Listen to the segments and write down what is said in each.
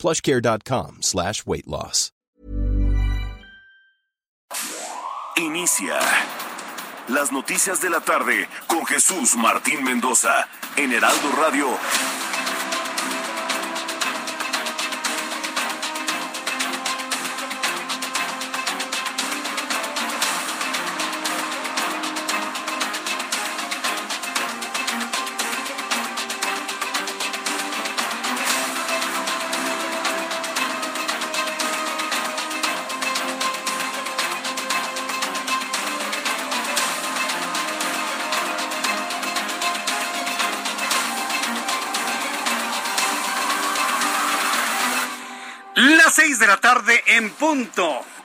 plushcare.com slash weight loss. Inicia las noticias de la tarde con Jesús Martín Mendoza en Heraldo Radio.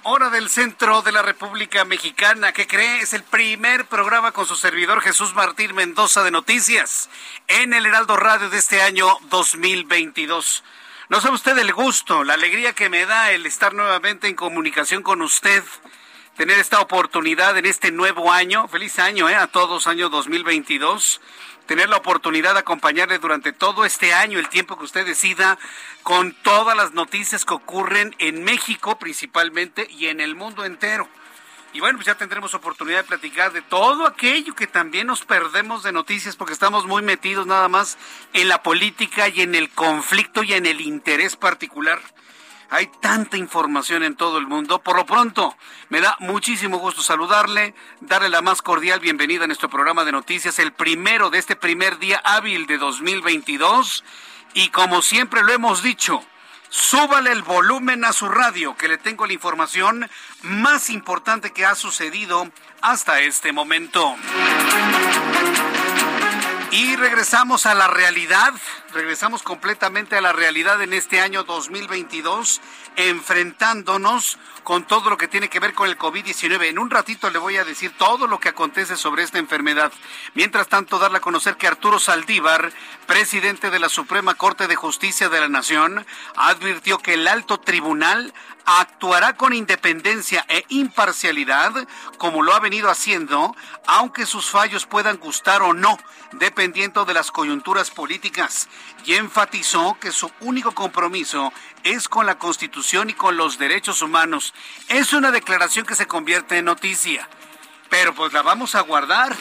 Hora del centro de la República Mexicana. ¿Qué cree? Es el primer programa con su servidor Jesús Martín Mendoza de Noticias en el Heraldo Radio de este año 2022. No sabe usted el gusto, la alegría que me da el estar nuevamente en comunicación con usted, tener esta oportunidad en este nuevo año. Feliz año ¿eh? a todos, año 2022 tener la oportunidad de acompañarle durante todo este año, el tiempo que usted decida, con todas las noticias que ocurren en México principalmente y en el mundo entero. Y bueno, pues ya tendremos oportunidad de platicar de todo aquello que también nos perdemos de noticias porque estamos muy metidos nada más en la política y en el conflicto y en el interés particular. Hay tanta información en todo el mundo. Por lo pronto, me da muchísimo gusto saludarle, darle la más cordial bienvenida a nuestro programa de noticias, el primero de este primer día hábil de 2022. Y como siempre lo hemos dicho, súbale el volumen a su radio, que le tengo la información más importante que ha sucedido hasta este momento. Y regresamos a la realidad, regresamos completamente a la realidad en este año 2022, enfrentándonos con todo lo que tiene que ver con el COVID-19. En un ratito le voy a decir todo lo que acontece sobre esta enfermedad. Mientras tanto, darle a conocer que Arturo Saldívar, presidente de la Suprema Corte de Justicia de la Nación, advirtió que el alto tribunal actuará con independencia e imparcialidad, como lo ha venido haciendo, aunque sus fallos puedan gustar o no, dependiendo de las coyunturas políticas, y enfatizó que su único compromiso es con la Constitución y con los derechos humanos. Es una declaración que se convierte en noticia, pero pues la vamos a guardar,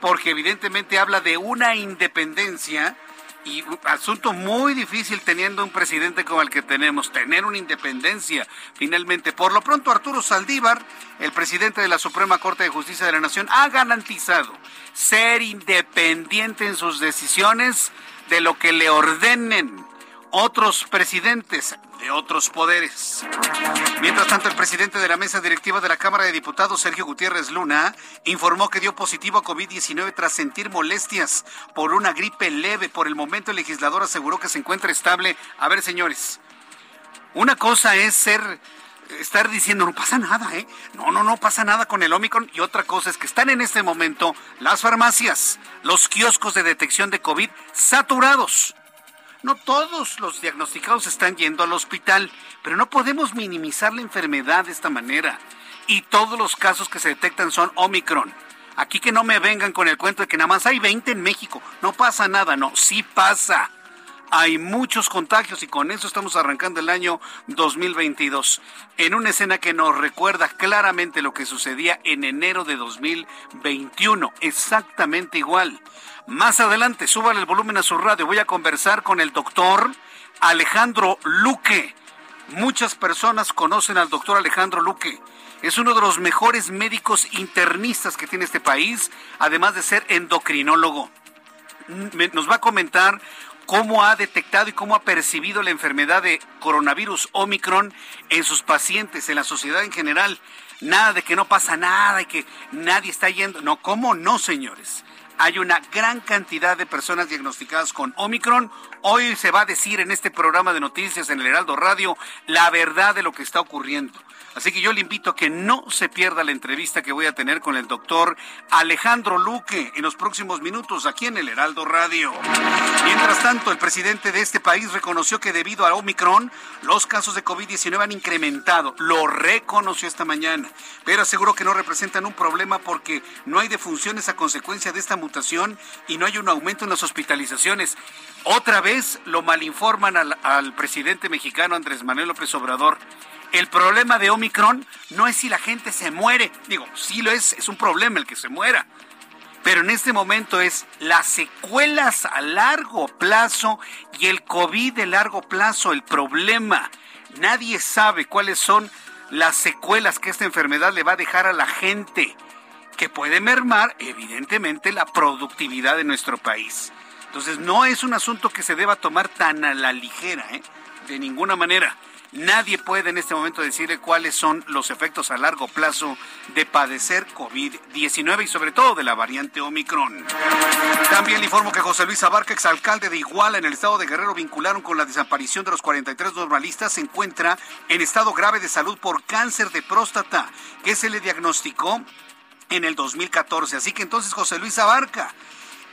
porque evidentemente habla de una independencia y un asunto muy difícil teniendo un presidente como el que tenemos, tener una independencia finalmente. Por lo pronto, Arturo Saldívar, el presidente de la Suprema Corte de Justicia de la Nación, ha garantizado ser independiente en sus decisiones de lo que le ordenen otros presidentes de otros poderes. Mientras tanto, el presidente de la mesa directiva de la Cámara de Diputados, Sergio Gutiérrez Luna, informó que dio positivo a COVID-19 tras sentir molestias por una gripe leve. Por el momento, el legislador aseguró que se encuentra estable. A ver, señores, una cosa es ser estar diciendo no pasa nada, ¿eh? No, no, no pasa nada con el Omicron. Y otra cosa es que están en este momento las farmacias, los kioscos de detección de COVID saturados. No todos los diagnosticados están yendo al hospital, pero no podemos minimizar la enfermedad de esta manera. Y todos los casos que se detectan son Omicron. Aquí que no me vengan con el cuento de que nada más hay 20 en México. No pasa nada, no, sí pasa. Hay muchos contagios y con eso estamos arrancando el año 2022. En una escena que nos recuerda claramente lo que sucedía en enero de 2021. Exactamente igual. Más adelante, súbale el volumen a su radio. Voy a conversar con el doctor Alejandro Luque. Muchas personas conocen al doctor Alejandro Luque. Es uno de los mejores médicos internistas que tiene este país, además de ser endocrinólogo. Nos va a comentar cómo ha detectado y cómo ha percibido la enfermedad de coronavirus Omicron en sus pacientes, en la sociedad en general. Nada de que no pasa nada y que nadie está yendo. No, ¿cómo no, señores? hay una gran cantidad de personas diagnosticadas con Omicron. Hoy se va a decir en este programa de noticias en el Heraldo Radio la verdad de lo que está ocurriendo. Así que yo le invito a que no se pierda la entrevista que voy a tener con el doctor Alejandro Luque en los próximos minutos aquí en el Heraldo Radio. Mientras tanto, el presidente de este país reconoció que debido a Omicron, los casos de COVID-19 han incrementado. Lo reconoció esta mañana, pero aseguró que no representan un problema porque no hay defunciones a consecuencia de esta mutación y no hay un aumento en las hospitalizaciones. Otra vez lo malinforman al, al presidente mexicano Andrés Manuel López Obrador. El problema de Omicron no es si la gente se muere. Digo, sí lo es, es un problema el que se muera. Pero en este momento es las secuelas a largo plazo y el COVID de largo plazo el problema. Nadie sabe cuáles son las secuelas que esta enfermedad le va a dejar a la gente, que puede mermar evidentemente la productividad de nuestro país. Entonces no es un asunto que se deba tomar tan a la ligera, ¿eh? de ninguna manera. Nadie puede en este momento decirle cuáles son los efectos a largo plazo de padecer COVID-19 y sobre todo de la variante Omicron. También le informo que José Luis Abarca, exalcalde de Iguala en el estado de Guerrero, vincularon con la desaparición de los 43 normalistas, se encuentra en estado grave de salud por cáncer de próstata, que se le diagnosticó en el 2014. Así que entonces José Luis Abarca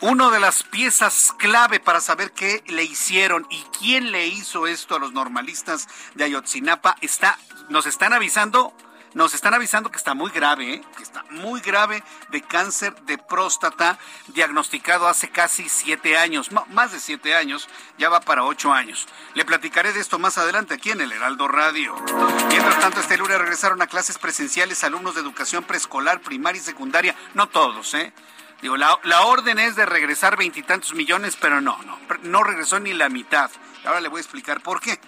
una de las piezas clave para saber qué le hicieron y quién le hizo esto a los normalistas de Ayotzinapa está, nos están avisando, nos están avisando que está muy grave, ¿eh? que está muy grave de cáncer de próstata diagnosticado hace casi siete años, más de siete años, ya va para ocho años. Le platicaré de esto más adelante aquí en el Heraldo Radio. Mientras tanto, este lunes regresaron a clases presenciales alumnos de educación preescolar, primaria y secundaria, no todos, ¿eh? Digo, la, la orden es de regresar veintitantos millones, pero no, no, no regresó ni la mitad. Ahora le voy a explicar por qué.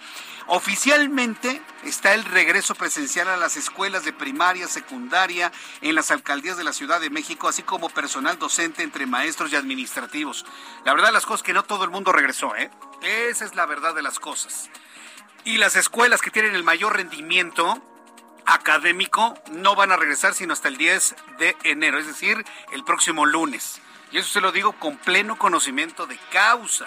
Oficialmente está el regreso presencial a las escuelas de primaria, secundaria, en las alcaldías de la Ciudad de México, así como personal docente entre maestros y administrativos. La verdad las cosas que no todo el mundo regresó, ¿eh? Esa es la verdad de las cosas. Y las escuelas que tienen el mayor rendimiento, académico no van a regresar sino hasta el 10 de enero, es decir, el próximo lunes. Y eso se lo digo con pleno conocimiento de causa.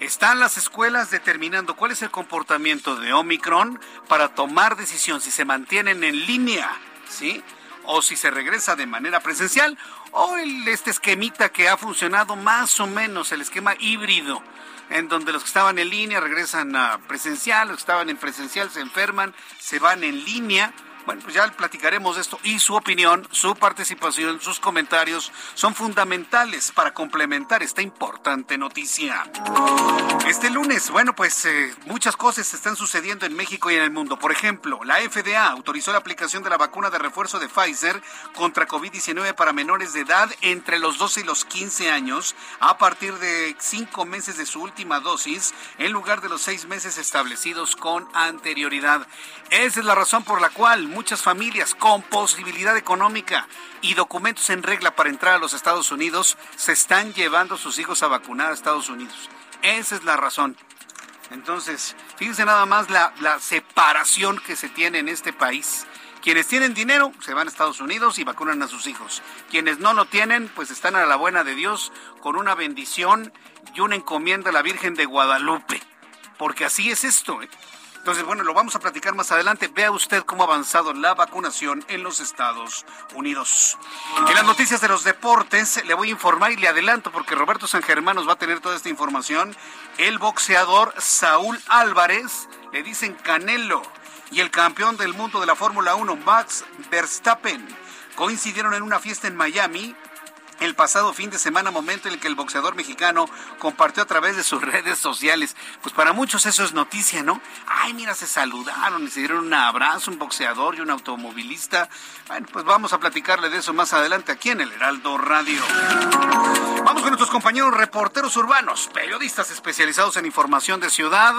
Están las escuelas determinando cuál es el comportamiento de Omicron para tomar decisión si se mantienen en línea, ¿sí? O si se regresa de manera presencial o el, este esquemita que ha funcionado más o menos, el esquema híbrido en donde los que estaban en línea regresan a presencial, los que estaban en presencial se enferman, se van en línea. Bueno, pues ya platicaremos de esto y su opinión, su participación, sus comentarios son fundamentales para complementar esta importante noticia. Este lunes, bueno, pues eh, muchas cosas están sucediendo en México y en el mundo. Por ejemplo, la FDA autorizó la aplicación de la vacuna de refuerzo de Pfizer contra COVID-19 para menores de edad entre los 12 y los 15 años a partir de cinco meses de su última dosis en lugar de los seis meses establecidos con anterioridad. Esa es la razón por la cual muchas familias con posibilidad económica y documentos en regla para entrar a los Estados Unidos se están llevando sus hijos a vacunar a Estados Unidos. Esa es la razón. Entonces, fíjense nada más la, la separación que se tiene en este país. Quienes tienen dinero se van a Estados Unidos y vacunan a sus hijos. Quienes no lo tienen, pues están a la buena de Dios con una bendición y una encomienda a la Virgen de Guadalupe. Porque así es esto. ¿eh? Entonces, bueno, lo vamos a platicar más adelante. Vea usted cómo ha avanzado la vacunación en los Estados Unidos. En las noticias de los deportes le voy a informar y le adelanto porque Roberto San Germán nos va a tener toda esta información. El boxeador Saúl Álvarez, le dicen Canelo, y el campeón del mundo de la Fórmula 1, Max Verstappen, coincidieron en una fiesta en Miami el pasado fin de semana, momento en el que el boxeador mexicano compartió a través de sus redes sociales. Pues para muchos eso es noticia, ¿no? Ay, mira, se saludaron y se dieron un abrazo, un boxeador y un automovilista. Bueno, pues vamos a platicarle de eso más adelante aquí en el Heraldo Radio. Vamos con nuestros compañeros reporteros urbanos, periodistas especializados en información de ciudad.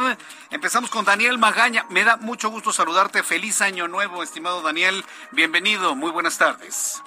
Empezamos con Daniel Magaña. Me da mucho gusto saludarte. Feliz año nuevo, estimado Daniel. Bienvenido. Muy buenas tardes.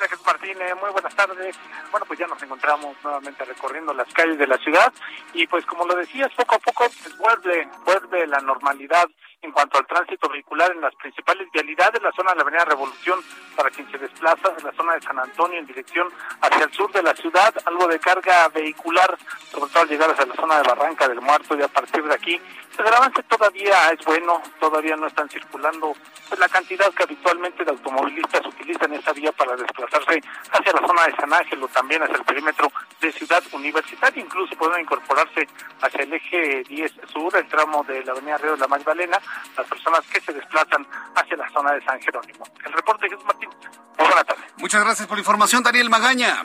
Jesús Martínez, muy buenas tardes. Bueno, pues ya nos encontramos nuevamente recorriendo las calles de la ciudad y pues como lo decías, poco a poco pues vuelve, vuelve la normalidad en cuanto al tránsito vehicular en las principales vialidades, la zona de la Avenida Revolución para quien se desplaza de la zona de San Antonio en dirección hacia el sur de la ciudad, algo de carga vehicular, sobre todo al llegar hacia la zona de Barranca del Muerto y a partir de aquí, el avance todavía es bueno, todavía no están circulando pues, la cantidad que habitualmente de automovilistas utilizan esa vía para desplazarse hacia la zona de San Ángel o también hacia el perímetro de Ciudad Universitaria, incluso pueden incorporarse hacia el eje 10 sur, el tramo de la avenida Río de la Magdalena, las personas que se desplazan hacia la zona de San Jerónimo. El reporte Jesús Martín. Muy buena tarde. Muchas gracias por la información, Daniel Magaña.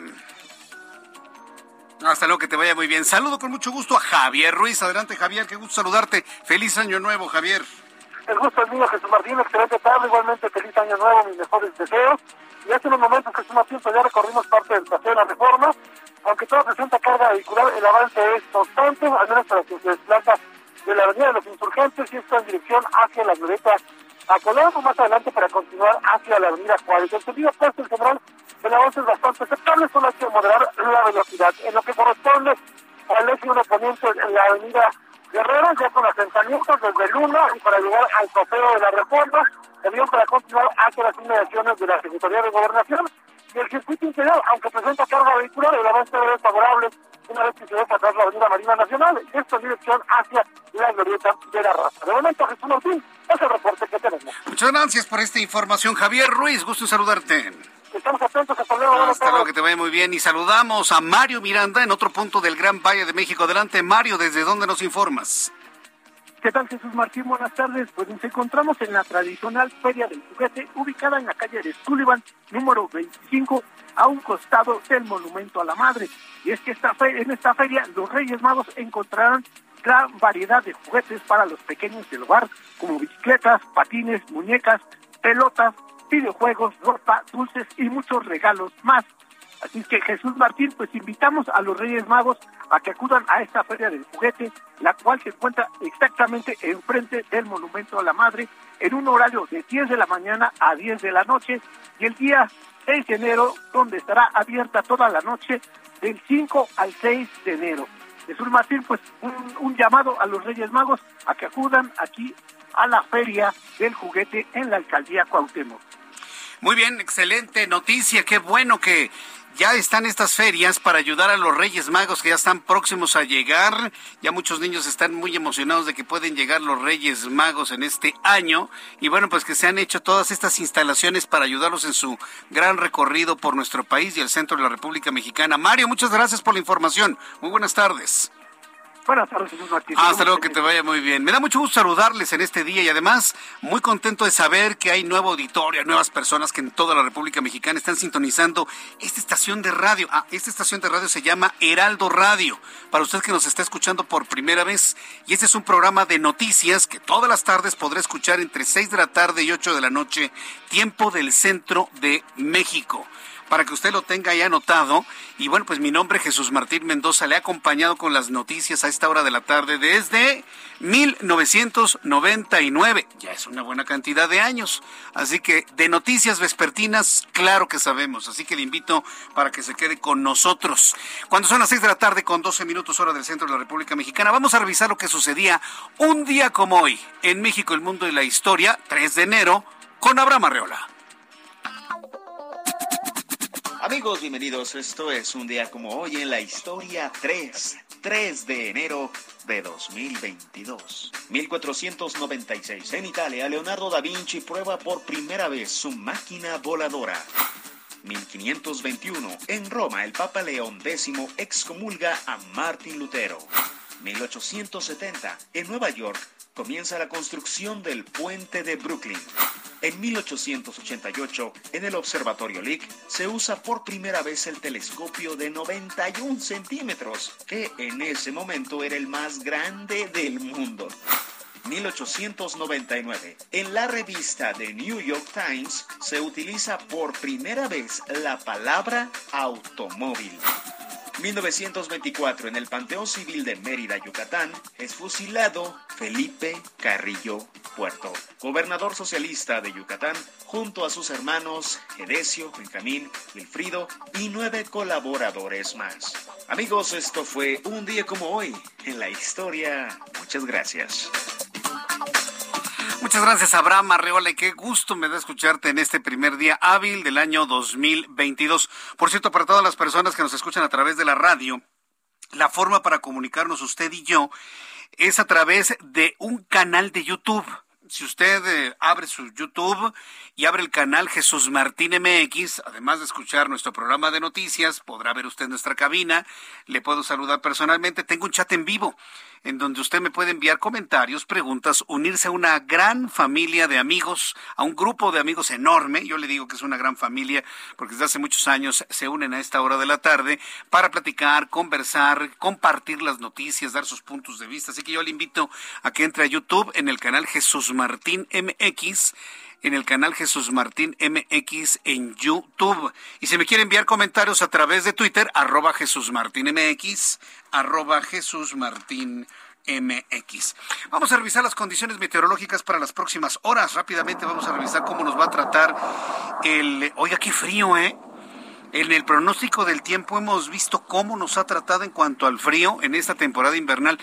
Hasta luego, que te vaya muy bien. Saludo con mucho gusto a Javier Ruiz. Adelante, Javier, qué gusto saludarte. Feliz año nuevo, Javier. El gusto es mío, Jesús Martín. Excelente tarde. Igualmente, feliz año nuevo, mis mejores deseos. Y hace unos momentos, Jesús Martín, pues ya recorrimos parte del paseo de la reforma. Aunque todo presenta carga vehicular, el avance es constante, al menos para quien se desplaza de la Avenida de los Insurgentes y está en dirección hacia la glorieta a Colón, más adelante para continuar hacia la Avenida Juárez. En sentido opuesto, en general, el avance es bastante aceptable, solo hay que moderar la velocidad. En lo que corresponde al eje 1 poniente en la Avenida Guerrero, ya con asentamientos desde Luna y para llegar al trofeo de la reforma, también para continuar hacia las inmediaciones de la Secretaría de Gobernación y el circuito interior, aunque presenta carga vehicular, el avance es favorable una vez que se deja atrás la Avenida Marina Nacional, esto en dirección hacia la glorieta de la raza. De momento, Jesús Martín, es el reporte que tenemos. Muchas gracias por esta información, Javier Ruiz. Gusto en saludarte. Estamos atentos, hasta luego. Hasta luego, que te vaya muy bien. Y saludamos a Mario Miranda en otro punto del Gran Valle de México. Adelante, Mario, ¿desde dónde nos informas? ¿Qué tal Jesús Martín? Buenas tardes. Pues nos encontramos en la tradicional Feria del Juguete, ubicada en la calle de Sullivan, número 25, a un costado del Monumento a la Madre. Y es que esta en esta feria los Reyes Magos encontrarán gran variedad de juguetes para los pequeños del hogar, como bicicletas, patines, muñecas, pelotas, videojuegos, ropa, dulces y muchos regalos más. Así que Jesús Martín, pues invitamos a los Reyes Magos a que acudan a esta feria del juguete, la cual se encuentra exactamente enfrente del Monumento a la Madre, en un horario de 10 de la mañana a 10 de la noche, y el día 6 de enero, donde estará abierta toda la noche, del 5 al 6 de enero. Jesús Martín, pues un, un llamado a los Reyes Magos a que acudan aquí a la feria del juguete en la alcaldía Cuauhtémoc. Muy bien, excelente noticia. Qué bueno que ya están estas ferias para ayudar a los Reyes Magos que ya están próximos a llegar. Ya muchos niños están muy emocionados de que pueden llegar los Reyes Magos en este año. Y bueno, pues que se han hecho todas estas instalaciones para ayudarlos en su gran recorrido por nuestro país y el centro de la República Mexicana. Mario, muchas gracias por la información. Muy buenas tardes. Buenas tardes, señor Martín. Hasta luego, que te vaya muy bien. Me da mucho gusto saludarles en este día y además muy contento de saber que hay nuevo auditorio, nuevas personas que en toda la República Mexicana están sintonizando esta estación de radio. Ah, esta estación de radio se llama Heraldo Radio. Para usted que nos está escuchando por primera vez, y este es un programa de noticias que todas las tardes podrá escuchar entre 6 de la tarde y 8 de la noche, tiempo del centro de México para que usted lo tenga ya anotado. Y bueno, pues mi nombre es Jesús Martín Mendoza, le ha acompañado con las noticias a esta hora de la tarde desde 1999. Ya es una buena cantidad de años. Así que de noticias vespertinas, claro que sabemos. Así que le invito para que se quede con nosotros. Cuando son las 6 de la tarde con 12 minutos hora del centro de la República Mexicana, vamos a revisar lo que sucedía un día como hoy en México, el mundo y la historia, 3 de enero, con Abraham Arreola. Amigos, bienvenidos. Esto es un día como hoy en la historia 3, 3 de enero de 2022. 1496. En Italia, Leonardo da Vinci prueba por primera vez su máquina voladora. 1521. En Roma, el Papa León X excomulga a Martín Lutero. 1870. En Nueva York, comienza la construcción del puente de Brooklyn. En 1888, en el Observatorio Lick, se usa por primera vez el telescopio de 91 centímetros, que en ese momento era el más grande del mundo. 1899. En la revista The New York Times se utiliza por primera vez la palabra automóvil. 1924, en el Panteón Civil de Mérida, Yucatán, es fusilado Felipe Carrillo Puerto, gobernador socialista de Yucatán, junto a sus hermanos Edesio, Benjamín, Wilfrido y nueve colaboradores más. Amigos, esto fue un día como hoy en la historia. Muchas gracias. Muchas gracias, Abraham Arreola, qué gusto me da escucharte en este primer día hábil del año 2022. Por cierto, para todas las personas que nos escuchan a través de la radio, la forma para comunicarnos usted y yo es a través de un canal de YouTube. Si usted eh, abre su YouTube y abre el canal Jesús Martín MX, además de escuchar nuestro programa de noticias, podrá ver usted nuestra cabina, le puedo saludar personalmente, tengo un chat en vivo en donde usted me puede enviar comentarios, preguntas, unirse a una gran familia de amigos, a un grupo de amigos enorme. Yo le digo que es una gran familia porque desde hace muchos años se unen a esta hora de la tarde para platicar, conversar, compartir las noticias, dar sus puntos de vista. Así que yo le invito a que entre a YouTube en el canal Jesús Martín MX en el canal Jesús Martín MX en YouTube. Y si me quiere enviar comentarios a través de Twitter, arroba Jesús Martín MX, Jesús Martín MX. Vamos a revisar las condiciones meteorológicas para las próximas horas. Rápidamente vamos a revisar cómo nos va a tratar el... Oiga, qué frío, ¿eh? En el pronóstico del tiempo hemos visto cómo nos ha tratado en cuanto al frío en esta temporada invernal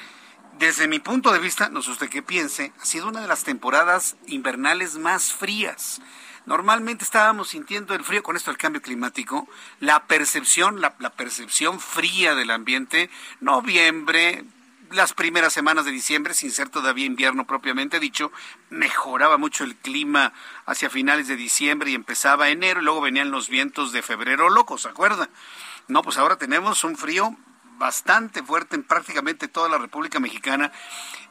desde mi punto de vista, no sé usted qué piense, ha sido una de las temporadas invernales más frías. Normalmente estábamos sintiendo el frío con esto del cambio climático, la percepción, la, percepción fría del ambiente, noviembre, las primeras semanas de diciembre, sin ser todavía invierno propiamente dicho, mejoraba mucho el clima hacia finales de diciembre y empezaba enero, y luego venían los vientos de febrero locos, ¿se acuerda? No, pues ahora tenemos un frío bastante fuerte en prácticamente toda la República Mexicana.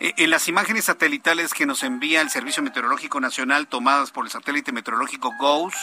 Eh, en las imágenes satelitales que nos envía el Servicio Meteorológico Nacional tomadas por el satélite meteorológico GOES,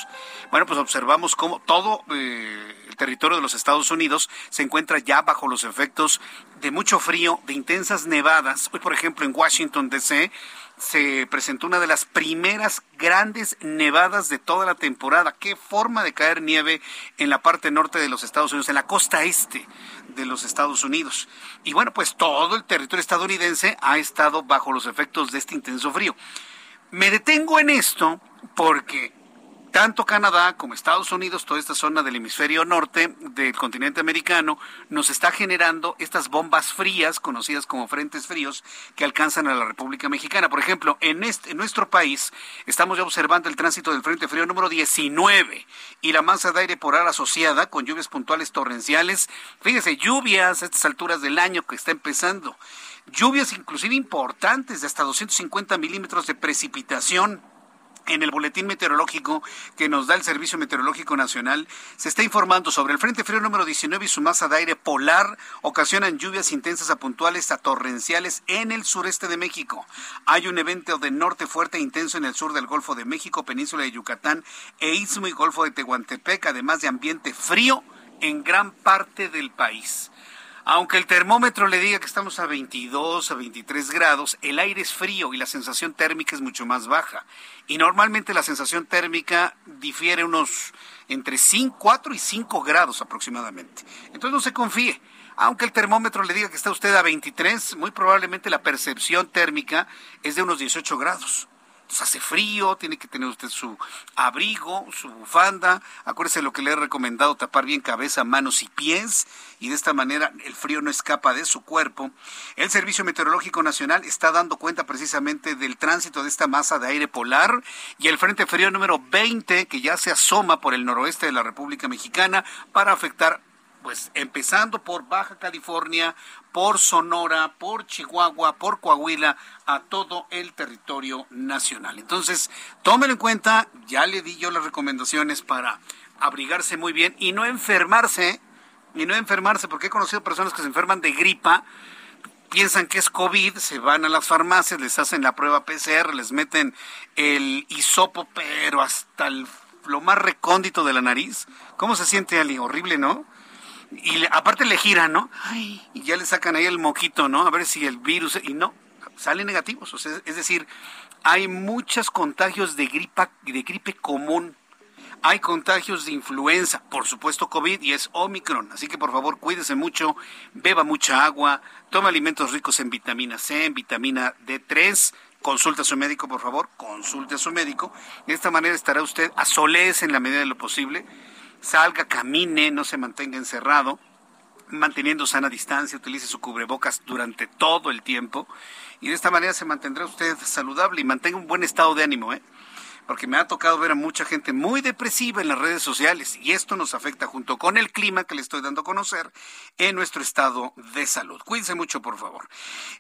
bueno, pues observamos cómo todo eh, el territorio de los Estados Unidos se encuentra ya bajo los efectos de mucho frío, de intensas nevadas. Hoy, por ejemplo, en Washington, D.C., se presentó una de las primeras grandes nevadas de toda la temporada. Qué forma de caer nieve en la parte norte de los Estados Unidos, en la costa este de los Estados Unidos. Y bueno, pues todo el territorio estadounidense ha estado bajo los efectos de este intenso frío. Me detengo en esto porque tanto Canadá como Estados Unidos, toda esta zona del hemisferio norte del continente americano, nos está generando estas bombas frías, conocidas como frentes fríos, que alcanzan a la República Mexicana. Por ejemplo, en, este, en nuestro país estamos ya observando el tránsito del frente frío número 19 y la masa de aire polar asociada con lluvias puntuales torrenciales. Fíjese, lluvias a estas alturas del año que está empezando. Lluvias inclusive importantes de hasta 250 milímetros de precipitación en el boletín meteorológico que nos da el Servicio Meteorológico Nacional, se está informando sobre el Frente Frío número 19 y su masa de aire polar ocasionan lluvias intensas a puntuales a torrenciales en el sureste de México. Hay un evento de norte fuerte e intenso en el sur del Golfo de México, península de Yucatán e Istmo y Golfo de Tehuantepec, además de ambiente frío en gran parte del país. Aunque el termómetro le diga que estamos a 22, a 23 grados, el aire es frío y la sensación térmica es mucho más baja. Y normalmente la sensación térmica difiere unos entre 5, 4 y 5 grados aproximadamente. Entonces no se confíe. Aunque el termómetro le diga que está usted a 23, muy probablemente la percepción térmica es de unos 18 grados hace frío, tiene que tener usted su abrigo, su bufanda. Acuérdese lo que le he recomendado, tapar bien cabeza, manos y pies, y de esta manera el frío no escapa de su cuerpo. El Servicio Meteorológico Nacional está dando cuenta precisamente del tránsito de esta masa de aire polar y el Frente Frío número 20 que ya se asoma por el noroeste de la República Mexicana para afectar pues empezando por Baja California, por Sonora, por Chihuahua, por Coahuila, a todo el territorio nacional. Entonces, tómelo en cuenta, ya le di yo las recomendaciones para abrigarse muy bien y no enfermarse, y no enfermarse, porque he conocido personas que se enferman de gripa, piensan que es COVID, se van a las farmacias, les hacen la prueba PCR, les meten el hisopo, pero hasta lo más recóndito de la nariz. ¿Cómo se siente, Ali? Horrible, ¿no? Y aparte le giran, ¿no? y ya le sacan ahí el moquito, ¿no? A ver si el virus, y no, salen negativos. O sea, es decir, hay muchos contagios de gripa, de gripe común. Hay contagios de influenza, por supuesto COVID y es Omicron. Así que por favor cuídese mucho, beba mucha agua, tome alimentos ricos en vitamina C, en vitamina D3, consulte a su médico, por favor, consulte a su médico. De esta manera estará usted a solez en la medida de lo posible salga, camine, no se mantenga encerrado. manteniendo sana distancia, utilice su cubrebocas durante todo el tiempo y de esta manera se mantendrá usted saludable y mantenga un buen estado de ánimo, ¿eh? Porque me ha tocado ver a mucha gente muy depresiva en las redes sociales y esto nos afecta junto con el clima que le estoy dando a conocer en nuestro estado de salud. Cuídense mucho, por favor.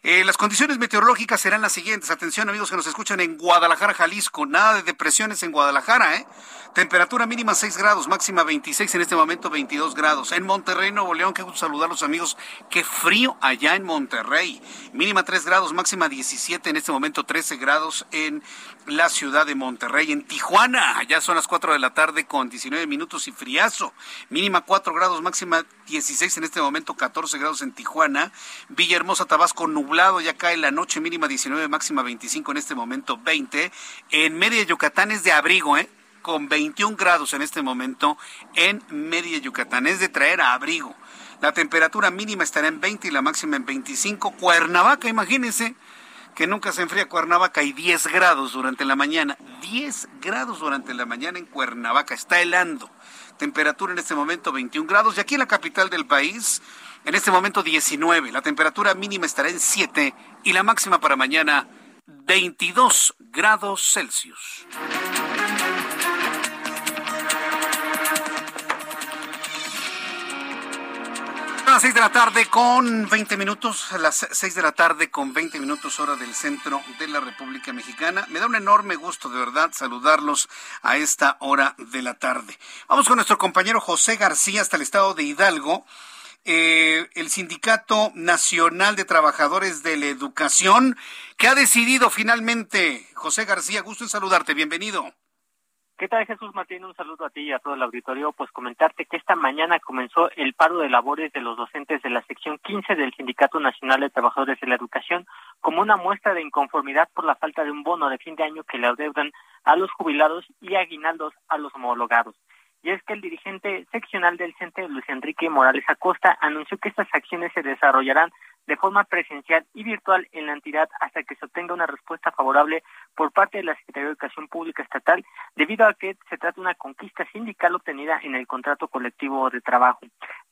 Eh, las condiciones meteorológicas serán las siguientes. Atención, amigos que nos escuchan en Guadalajara, Jalisco. Nada de depresiones en Guadalajara, ¿eh? Temperatura mínima 6 grados, máxima 26, en este momento 22 grados. En Monterrey, Nuevo León, qué gusto saludar a los amigos. Qué frío allá en Monterrey. Mínima 3 grados, máxima 17, en este momento 13 grados en la ciudad de Monterrey. En Tijuana, allá son las 4 de la tarde con 19 minutos y friazo. Mínima 4 grados, máxima 16 en este momento, 14 grados en Tijuana. Villahermosa, Tabasco, nublado, ya cae la noche, mínima 19, máxima 25 en este momento, 20. En Media Yucatán es de abrigo, ¿eh? Con 21 grados en este momento en Media Yucatán. Es de traer a abrigo. La temperatura mínima estará en 20 y la máxima en 25. Cuernavaca, imagínense que nunca se enfría Cuernavaca y 10 grados durante la mañana. 10 grados durante la mañana en Cuernavaca, está helando. Temperatura en este momento 21 grados y aquí en la capital del país, en este momento 19. La temperatura mínima estará en 7 y la máxima para mañana 22 grados Celsius. Las 6 de la tarde con 20 minutos, a las 6 de la tarde con 20 minutos hora del centro de la República Mexicana. Me da un enorme gusto de verdad saludarlos a esta hora de la tarde. Vamos con nuestro compañero José García hasta el estado de Hidalgo. Eh, el Sindicato Nacional de Trabajadores de la Educación, que ha decidido finalmente, José García, gusto en saludarte, bienvenido. ¿Qué tal Jesús Martín? Un saludo a ti y a todo el auditorio. Pues comentarte que esta mañana comenzó el paro de labores de los docentes de la sección 15 del Sindicato Nacional de Trabajadores de la Educación como una muestra de inconformidad por la falta de un bono de fin de año que le adeudan a los jubilados y aguinaldos a los homologados. Y es que el dirigente seccional del CENTE, Luis Enrique Morales Acosta, anunció que estas acciones se desarrollarán de forma presencial y virtual en la entidad hasta que se obtenga una respuesta favorable por parte de la Secretaría de Educación Pública Estatal, debido a que se trata de una conquista sindical obtenida en el contrato colectivo de trabajo.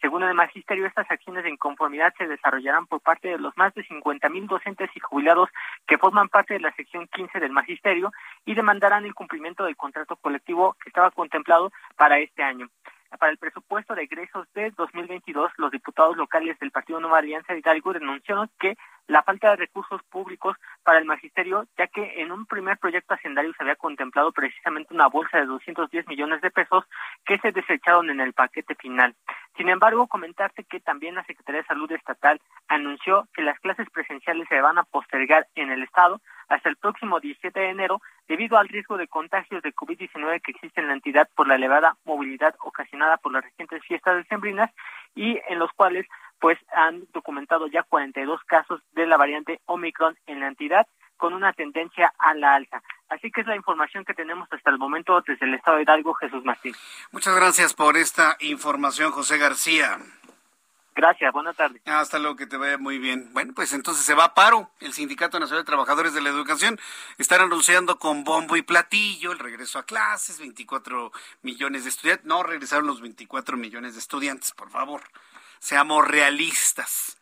Según el magisterio, estas acciones de inconformidad se desarrollarán por parte de los más de 50 mil docentes y jubilados que forman parte de la sección 15 del magisterio y demandarán el cumplimiento del contrato colectivo que estaba contemplado para este año para el presupuesto de egresos de 2022, los diputados locales del Partido Nueva Alianza de Hidalgo denunciaron que la falta de recursos públicos para el magisterio, ya que en un primer proyecto hacendario se había contemplado precisamente una bolsa de 210 millones de pesos que se desecharon en el paquete final. Sin embargo, comentarte que también la Secretaría de Salud Estatal anunció que las clases presenciales se van a postergar en el Estado hasta el próximo 17 de enero debido al riesgo de contagios de COVID-19 que existe en la entidad por la elevada movilidad ocasionada por las recientes fiestas decembrinas y en los cuales pues han documentado ya 42 casos de la variante Omicron en la entidad con una tendencia a la alza. Así que es la información que tenemos hasta el momento desde el estado de Hidalgo, Jesús Martín. Muchas gracias por esta información, José García. Gracias, buenas tardes. Hasta luego, que te vaya muy bien. Bueno, pues entonces se va a paro. El Sindicato Nacional de Trabajadores de la Educación están anunciando con bombo y platillo el regreso a clases, 24 millones de estudiantes. No regresaron los 24 millones de estudiantes, por favor. Seamos realistas.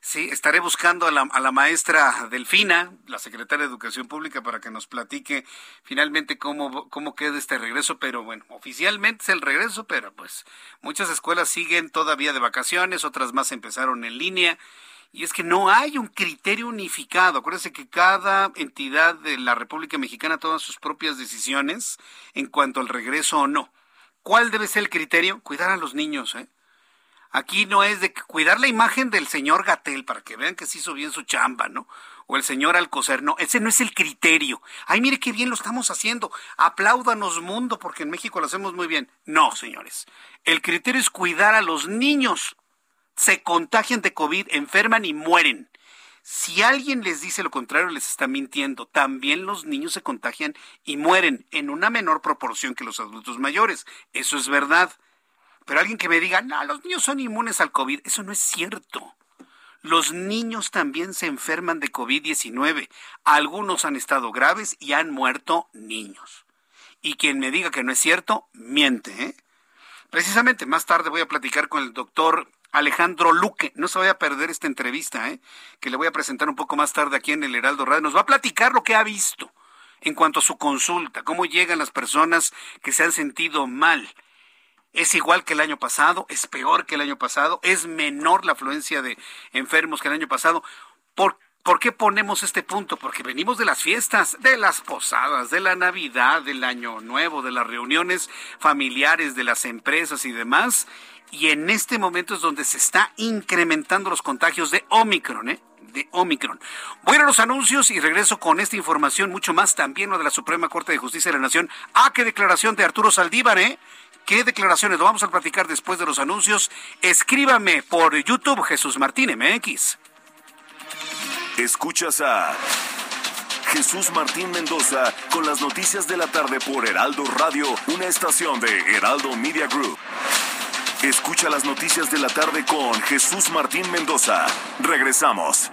Sí, estaré buscando a la, maestra Delfina, la secretaria de Educación Pública, para que nos platique finalmente cómo, cómo queda este regreso. Pero bueno, oficialmente es el regreso, pero pues muchas escuelas siguen todavía de vacaciones, otras más empezaron en línea. Y es que no hay un criterio unificado. Acuérdense que cada entidad de la República Mexicana toma sus propias decisiones en cuanto al regreso o no. ¿Cuál debe ser el criterio? Cuidar a los niños, ¿eh? Aquí no es de cuidar la imagen del señor Gatel para que vean que se hizo bien su chamba, ¿no? O el señor Alcocer, no, ese no es el criterio. Ay, mire qué bien lo estamos haciendo. Apláudanos mundo porque en México lo hacemos muy bien. No, señores. El criterio es cuidar a los niños. Se contagian de COVID, enferman y mueren. Si alguien les dice lo contrario, les está mintiendo. También los niños se contagian y mueren en una menor proporción que los adultos mayores. Eso es verdad. Pero alguien que me diga, no, los niños son inmunes al COVID, eso no es cierto. Los niños también se enferman de COVID-19. Algunos han estado graves y han muerto niños. Y quien me diga que no es cierto, miente. ¿eh? Precisamente más tarde voy a platicar con el doctor Alejandro Luque. No se vaya a perder esta entrevista, ¿eh? que le voy a presentar un poco más tarde aquí en el Heraldo Radio. Nos va a platicar lo que ha visto en cuanto a su consulta, cómo llegan las personas que se han sentido mal. ¿Es igual que el año pasado? ¿Es peor que el año pasado? ¿Es menor la afluencia de enfermos que el año pasado? ¿Por, ¿Por qué ponemos este punto? Porque venimos de las fiestas, de las posadas, de la Navidad, del Año Nuevo, de las reuniones familiares de las empresas y demás y en este momento es donde se está incrementando los contagios de Omicron, ¿eh? de Omicron. Voy a los anuncios y regreso con esta información, mucho más también lo de la Suprema Corte de Justicia de la Nación. Ah, qué declaración de Arturo Saldívar, ¿eh? ¿Qué declaraciones? Lo vamos a platicar después de los anuncios. Escríbame por YouTube Jesús Martín MX. Escuchas a Jesús Martín Mendoza con las noticias de la tarde por Heraldo Radio, una estación de Heraldo Media Group. Escucha las noticias de la tarde con Jesús Martín Mendoza. Regresamos.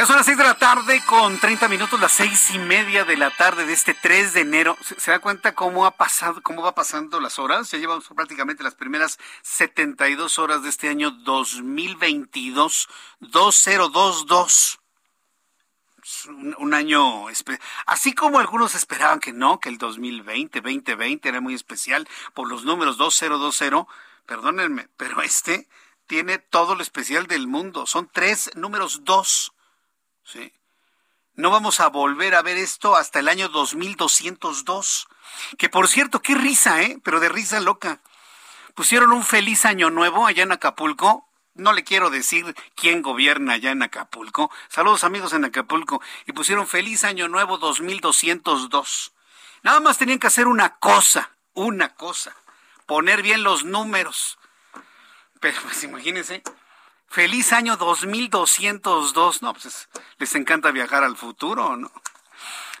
Ya son las 6 de la tarde con 30 minutos, las seis y media de la tarde de este 3 de enero. ¿Se, da cuenta cómo ha pasado, cómo va pasando las horas? Ya llevamos prácticamente las primeras 72 horas de este año 2022, 2022 un, año, así como algunos esperaban que no, que el 2020, 2020 era muy especial por los números 2020, perdónenme, pero este tiene todo lo especial del mundo, son tres números dos, ¿sí? No vamos a volver a ver esto hasta el año 2202, que por cierto, qué risa, ¿eh? Pero de risa loca. Pusieron un feliz año nuevo allá en Acapulco no le quiero decir quién gobierna allá en Acapulco. Saludos amigos en Acapulco. Y pusieron feliz año nuevo 2202. Nada más tenían que hacer una cosa, una cosa. Poner bien los números. Pero pues imagínense. Feliz año 2202. No, pues les encanta viajar al futuro, ¿no?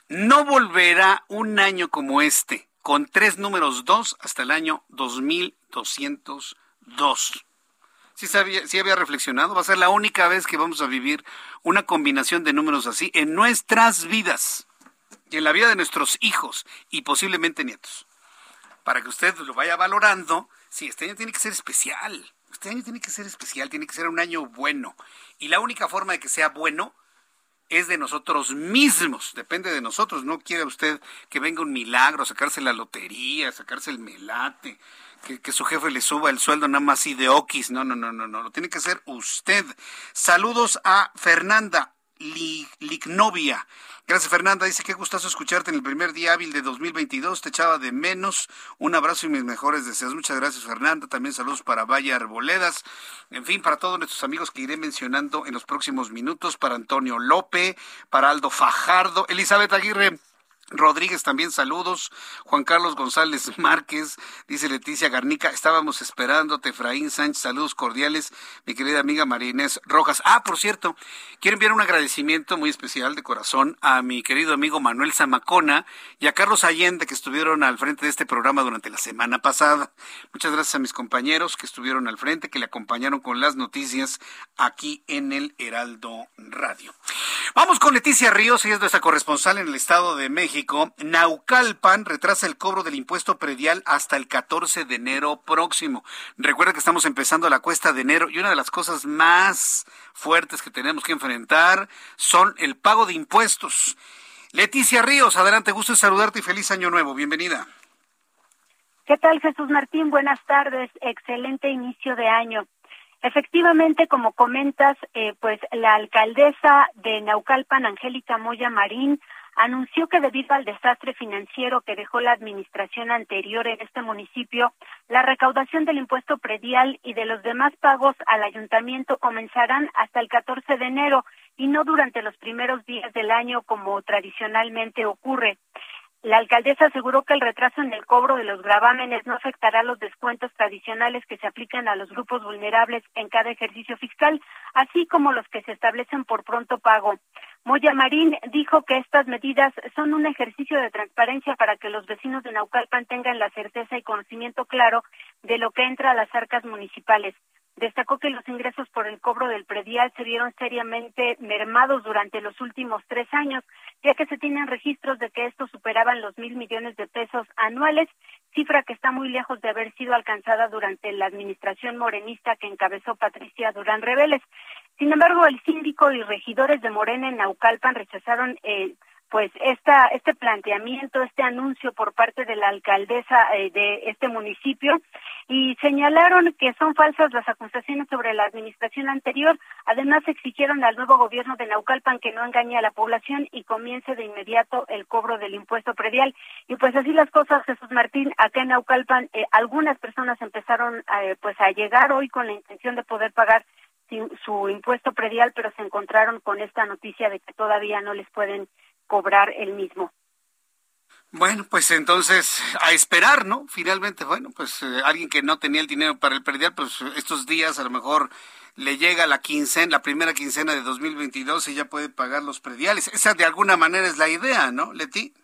No volverá un año como este, con tres números dos hasta el año 2202 sí, sí había reflexionado, va a ser la única vez que vamos a vivir una combinación de números así en nuestras vidas y en la vida de nuestros hijos y posiblemente nietos. Para que usted lo vaya valorando, sí, este año tiene que ser especial. Este año tiene que ser especial, tiene que ser un año bueno. Y la única forma de que sea bueno es de nosotros mismos, depende de nosotros. No quiere usted que venga un milagro, sacarse la lotería, sacarse el melate, que, su jefe le suba el sueldo nada más así de okis. No, no, no, no, no. Lo tiene que hacer usted. Saludos a Fernanda Lignovia. Gracias, Fernanda. Dice que gustazo escucharte en el primer día hábil de 2022. Te echaba de menos. Un abrazo y mis mejores deseos. Muchas gracias, Fernanda. También saludos para Valle Arboledas. En fin, para todos nuestros amigos que iré mencionando en los próximos minutos. Para Antonio Lope, para Aldo Fajardo, Elizabeth Aguirre. Rodríguez también saludos. Juan Carlos González Márquez, dice Leticia Garnica, estábamos esperándote, Efraín Sánchez, saludos cordiales, mi querida amiga María Rojas. Ah, por cierto, quiero enviar un agradecimiento muy especial de corazón a mi querido amigo Manuel Zamacona y a Carlos Allende que estuvieron al frente de este programa durante la semana pasada. Muchas gracias a mis compañeros que estuvieron al frente, que le acompañaron con las noticias aquí en el Heraldo Radio. Vamos con Leticia Ríos, ella es nuestra corresponsal en el Estado de México. Naucalpan retrasa el cobro del impuesto predial hasta el 14 de enero próximo. Recuerda que estamos empezando la cuesta de enero y una de las cosas más fuertes que tenemos que enfrentar son el pago de impuestos. Leticia Ríos, adelante, gusto saludarte y feliz año nuevo. Bienvenida. ¿Qué tal, Jesús Martín? Buenas tardes. Excelente inicio de año. Efectivamente, como comentas, eh, pues la alcaldesa de Naucalpan, Angélica Moya Marín, anunció que debido al desastre financiero que dejó la administración anterior en este municipio, la recaudación del impuesto predial y de los demás pagos al ayuntamiento comenzarán hasta el 14 de enero y no durante los primeros días del año como tradicionalmente ocurre. La alcaldesa aseguró que el retraso en el cobro de los gravámenes no afectará los descuentos tradicionales que se aplican a los grupos vulnerables en cada ejercicio fiscal, así como los que se establecen por pronto pago. Moya Marín dijo que estas medidas son un ejercicio de transparencia para que los vecinos de Naucalpan tengan la certeza y conocimiento claro de lo que entra a las arcas municipales. Destacó que los ingresos por el cobro del predial se vieron seriamente mermados durante los últimos tres años, ya que se tienen registros de que estos superaban los mil millones de pesos anuales, cifra que está muy lejos de haber sido alcanzada durante la administración morenista que encabezó Patricia Durán Reveles. Sin embargo, el síndico y regidores de Morena en Naucalpan rechazaron eh, pues esta, este planteamiento, este anuncio por parte de la alcaldesa eh, de este municipio y señalaron que son falsas las acusaciones sobre la administración anterior. Además, exigieron al nuevo gobierno de Naucalpan que no engañe a la población y comience de inmediato el cobro del impuesto predial. Y pues así las cosas, Jesús Martín, acá en Naucalpan eh, algunas personas empezaron eh, pues a llegar hoy con la intención de poder pagar su impuesto predial, pero se encontraron con esta noticia de que todavía no les pueden cobrar el mismo. Bueno, pues entonces a esperar, ¿no? Finalmente, bueno, pues eh, alguien que no tenía el dinero para el predial, pues estos días a lo mejor le llega la quincena, la primera quincena de 2022 y ya puede pagar los prediales. Esa de alguna manera es la idea, ¿no, Leti?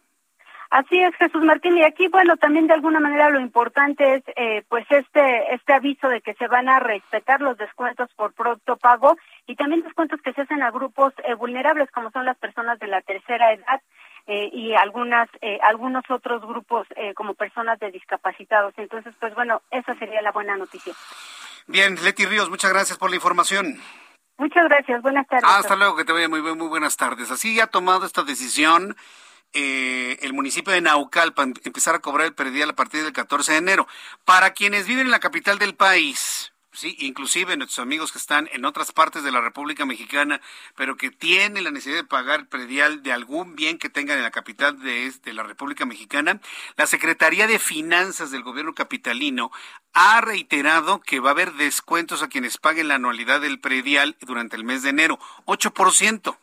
Así es, Jesús Martín. Y aquí, bueno, también de alguna manera lo importante es, eh, pues, este, este aviso de que se van a respetar los descuentos por producto pago y también descuentos que se hacen a grupos eh, vulnerables, como son las personas de la tercera edad eh, y algunas, algunos otros grupos como personas de discapacitados. Entonces, pues, bueno, esa sería la buena noticia. Bien, Leti Ríos, muchas gracias por la información. Muchas gracias, buenas tardes. hasta luego, que te vaya muy, muy buenas tardes. Así ha tomado esta decisión eh, el municipio de Naucalpan empezar a cobrar el predial a partir del 14 de enero. Para quienes viven en la capital del país, sí, inclusive nuestros amigos que están en otras partes de la República Mexicana, pero que tienen la necesidad de pagar el predial de algún bien que tengan en la capital de, de la República Mexicana, la Secretaría de Finanzas del gobierno capitalino ha reiterado que va a haber descuentos a quienes paguen la anualidad del predial durante el mes de enero, 8%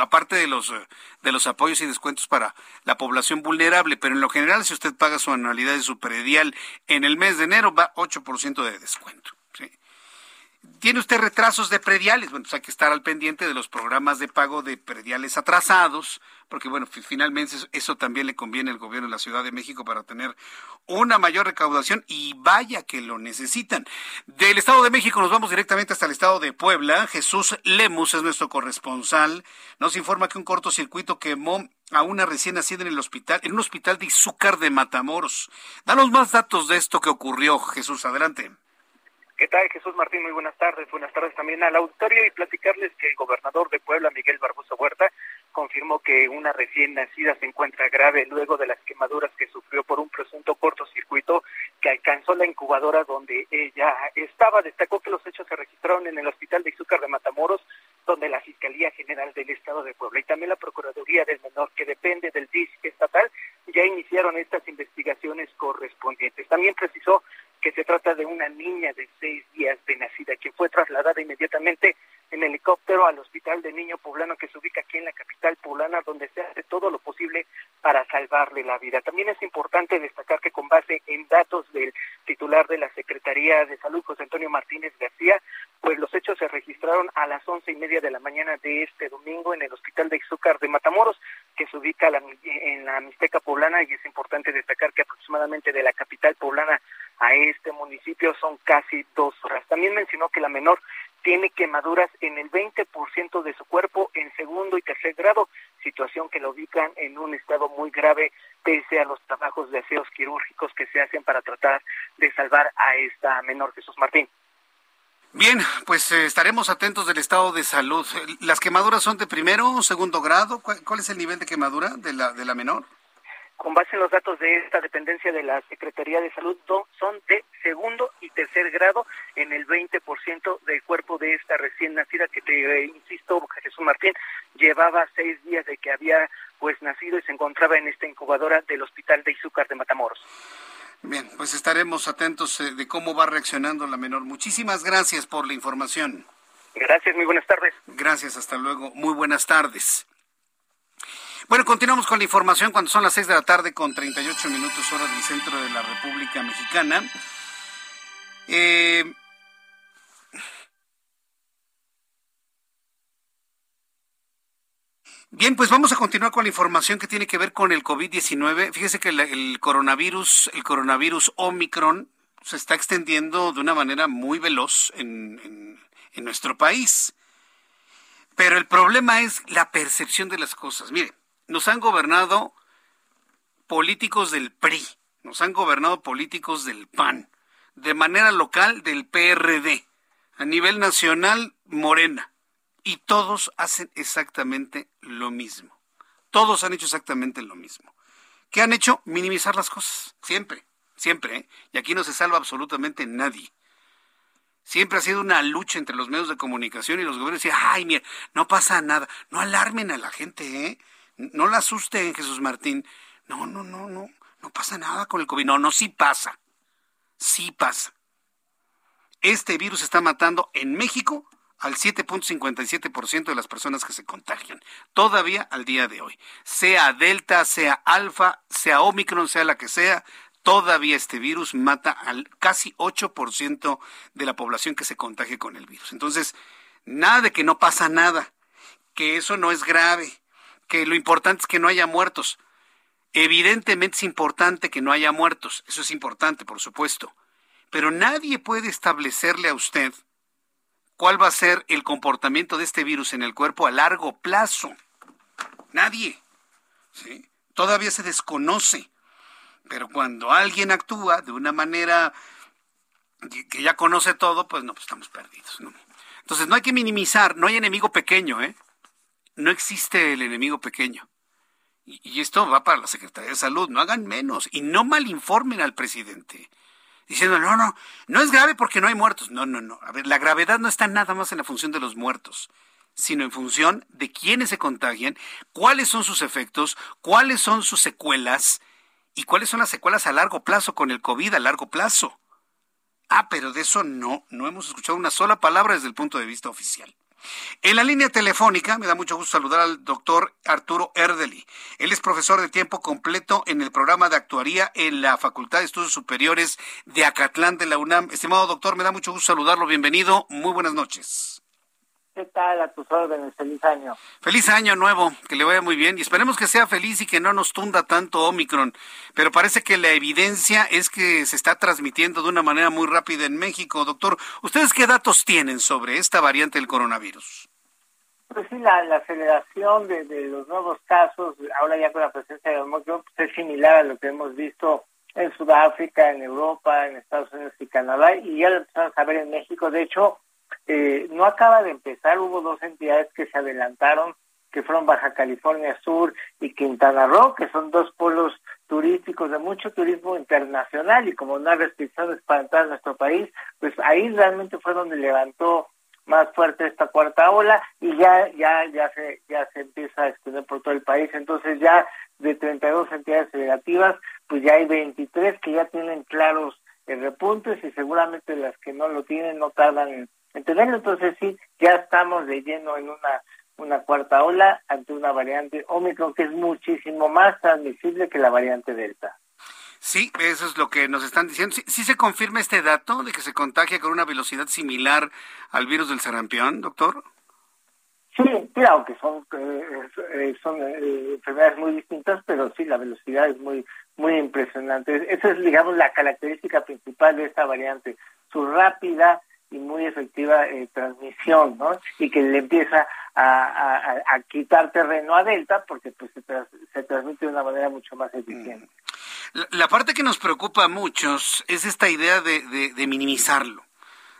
aparte de los, eh, de los apoyos y descuentos para la población vulnerable, pero en lo general, si usted paga su anualidad de su predial en el mes de enero, va 8% de descuento. ¿Tiene usted retrasos de prediales? Bueno, pues hay que estar al pendiente de los programas de pago de prediales atrasados, porque bueno, finalmente eso, también le conviene al gobierno de la Ciudad de México para tener una mayor recaudación y vaya que lo necesitan. Del Estado de México nos vamos directamente hasta el Estado de Puebla. Jesús Lemus es nuestro corresponsal. Nos informa que un cortocircuito quemó a una recién nacida en el hospital, en un hospital de Izúcar de Matamoros. Danos más datos de esto que ocurrió, Jesús, adelante. ¿Qué tal, Jesús Martín? Muy buenas tardes. Buenas tardes también al auditorio y platicarles que el gobernador de Puebla, Miguel Barbosa Huerta, confirmó que una recién nacida se encuentra grave luego de las quemaduras que sufrió por un presunto cortocircuito que alcanzó la incubadora donde ella estaba. Destacó que los hechos se registraron en el hospital de Izúcar de Matamoros, donde la Fiscalía General del Estado de Puebla y también la Procuraduría del Menor, que depende del DIS estatal, ya iniciaron estas investigaciones correspondientes. También precisó que se trata de una niña de seis días de nacida, que fue trasladada inmediatamente en helicóptero al Hospital de Niño Poblano que se ubica aquí en la capital poblana, donde se hace todo lo posible para salvarle la vida. También es importante destacar que con base en datos del titular de la Secretaría de Salud, José Antonio Martínez García, pues los hechos se registraron a las once y media de la mañana de este domingo en el Hospital de Izúcar de Matamoros, que se ubica en la Mixteca poblana, y es importante destacar que aproximadamente de la capital poblana a este municipio son casi dos horas. También mencionó que la menor tiene quemaduras en el 20% de su cuerpo en segundo y tercer grado, situación que la ubican en un estado muy grave pese a los trabajos de aseos quirúrgicos que se hacen para tratar de salvar a esta menor Jesús Martín. Bien, pues eh, estaremos atentos del estado de salud. ¿Las quemaduras son de primero o segundo grado? ¿Cuál, es el nivel de quemadura de la, de la menor? con base en los datos de esta dependencia de la Secretaría de Salud, son de segundo y tercer grado en el 20% del cuerpo de esta recién nacida que te eh, insisto, Jesús Martín, llevaba seis días de que había pues nacido y se encontraba en esta incubadora del Hospital de Izúcar de Matamoros. Bien, pues estaremos atentos eh, de cómo va reaccionando la menor. Muchísimas gracias por la información. Gracias, muy buenas tardes. Gracias, hasta luego. Muy buenas tardes. Bueno, continuamos con la información cuando son las 6 de la tarde con 38 minutos hora del centro de la República Mexicana. Eh, bien, pues vamos a continuar con la información que tiene que ver con el COVID-19. Fíjese que el, coronavirus, el coronavirus Omicron, se está extendiendo de una manera muy veloz en nuestro país. Pero el problema es la percepción de las cosas. Mire, nos han gobernado políticos del PRI, nos han gobernado políticos del PAN, de manera local del PRD, a nivel nacional Morena, y todos hacen exactamente lo mismo. Todos han hecho exactamente lo mismo. ¿Qué han hecho? Minimizar las cosas, siempre, siempre, ¿eh? y aquí no se salva absolutamente nadie. Siempre ha sido una lucha entre los medios de comunicación y los gobiernos. Decían, ay, mira, no pasa nada. No alarmen a la gente, ¿eh? No la asusten, Jesús Martín. No, no, no, no. No pasa nada con el COVID. No, no, sí pasa. Sí pasa. Este virus está matando en México al 7.57% de las personas que se contagian. Todavía al día de hoy. Sea Delta, sea Alfa, sea Omicron, sea la que sea, todavía este virus mata al casi 8% de la población que se contagia con el virus. Entonces, nada de que no pasa nada, que eso no es grave, que lo importante es que no haya muertos. Evidentemente es importante que no haya muertos, eso es importante, por supuesto, pero nadie puede establecerle a usted cuál va a ser el comportamiento de este virus en el cuerpo a largo plazo. Nadie. ¿sí? Todavía se desconoce. Pero cuando alguien actúa de una manera que ya conoce todo, pues no, pues estamos perdidos. Entonces no hay que minimizar, no hay enemigo pequeño, ¿eh? No existe el enemigo pequeño. Y, y esto va para la Secretaría de Salud, no hagan menos y no malinformen al presidente diciendo, no, no, no es grave porque no hay muertos. No, no, no. A ver, la gravedad no está nada más en la función de los muertos, sino en función de quiénes se contagian, cuáles son sus efectos, cuáles son sus secuelas y cuáles son las secuelas a largo plazo con el COVID a largo plazo. Ah, pero de eso no, no hemos escuchado una sola palabra desde el punto de vista oficial. En la línea telefónica me da mucho gusto saludar al doctor Arturo Erdeli. Él es profesor de tiempo completo en el programa de actuaría en la Facultad de Estudios Superiores de Acatlán de la UNAM. Estimado doctor, me da mucho gusto saludarlo. Bienvenido. Muy buenas noches. ¿Qué tal? A tus órdenes. Feliz año. Feliz año nuevo. Que le vaya muy bien. Y esperemos que sea feliz y que no nos tunda tanto Omicron. Pero parece que la evidencia es que se está transmitiendo de una manera muy rápida en México. Doctor, ¿ustedes qué datos tienen sobre esta variante del coronavirus? Pues sí, la, aceleración de, los nuevos casos, ahora ya con la presencia de Omicron, pues es similar a lo que hemos visto en Sudáfrica, en Europa, en Estados Unidos y Canadá, y ya lo empezamos a ver en México. De hecho, eh, no acaba de empezar, hubo dos entidades que se adelantaron, que fueron Baja California Sur y Quintana Roo, que son dos polos turísticos de mucho turismo internacional y como no hay restricciones para entrar a nuestro país, pues ahí realmente fue donde levantó más fuerte esta cuarta ola y ya ya ya se ya se empieza a extender por todo el país. Entonces ya de 32 entidades federativas pues ya hay 23 que ya tienen claros el repuntes y seguramente las que no lo tienen no tardan en entenderlo. Entonces sí, ya estamos de lleno en una, una cuarta ola ante una variante Omicron que es muchísimo más transmisible que la variante Delta. Sí, eso es lo que nos están diciendo. ¿Sí, se confirma este dato de que se contagia con una velocidad similar al virus del sarampión, doctor? Sí, claro que son, eh, eh, son eh, enfermedades muy distintas, pero sí, la velocidad es muy muy impresionante. Esa es, digamos, la característica principal de esta variante, su rápida muy efectiva eh, transmisión, ¿no? Y que le empieza a, a, quitar terreno a Delta porque pues se, se, transmite de una manera mucho más eficiente. Mm. La, parte que nos preocupa a muchos es esta idea de, de, de minimizarlo,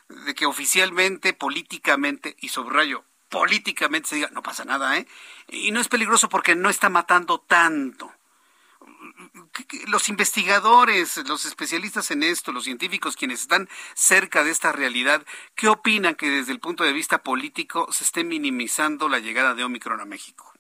de que oficialmente, políticamente, y subrayo, políticamente se diga, no pasa nada, ¿eh? Y no es peligroso porque no está matando tanto los investigadores, los especialistas en esto, los científicos, quienes están cerca de esta realidad, ¿qué opinan que desde el punto de vista político se esté minimizando la llegada de Omicron a México?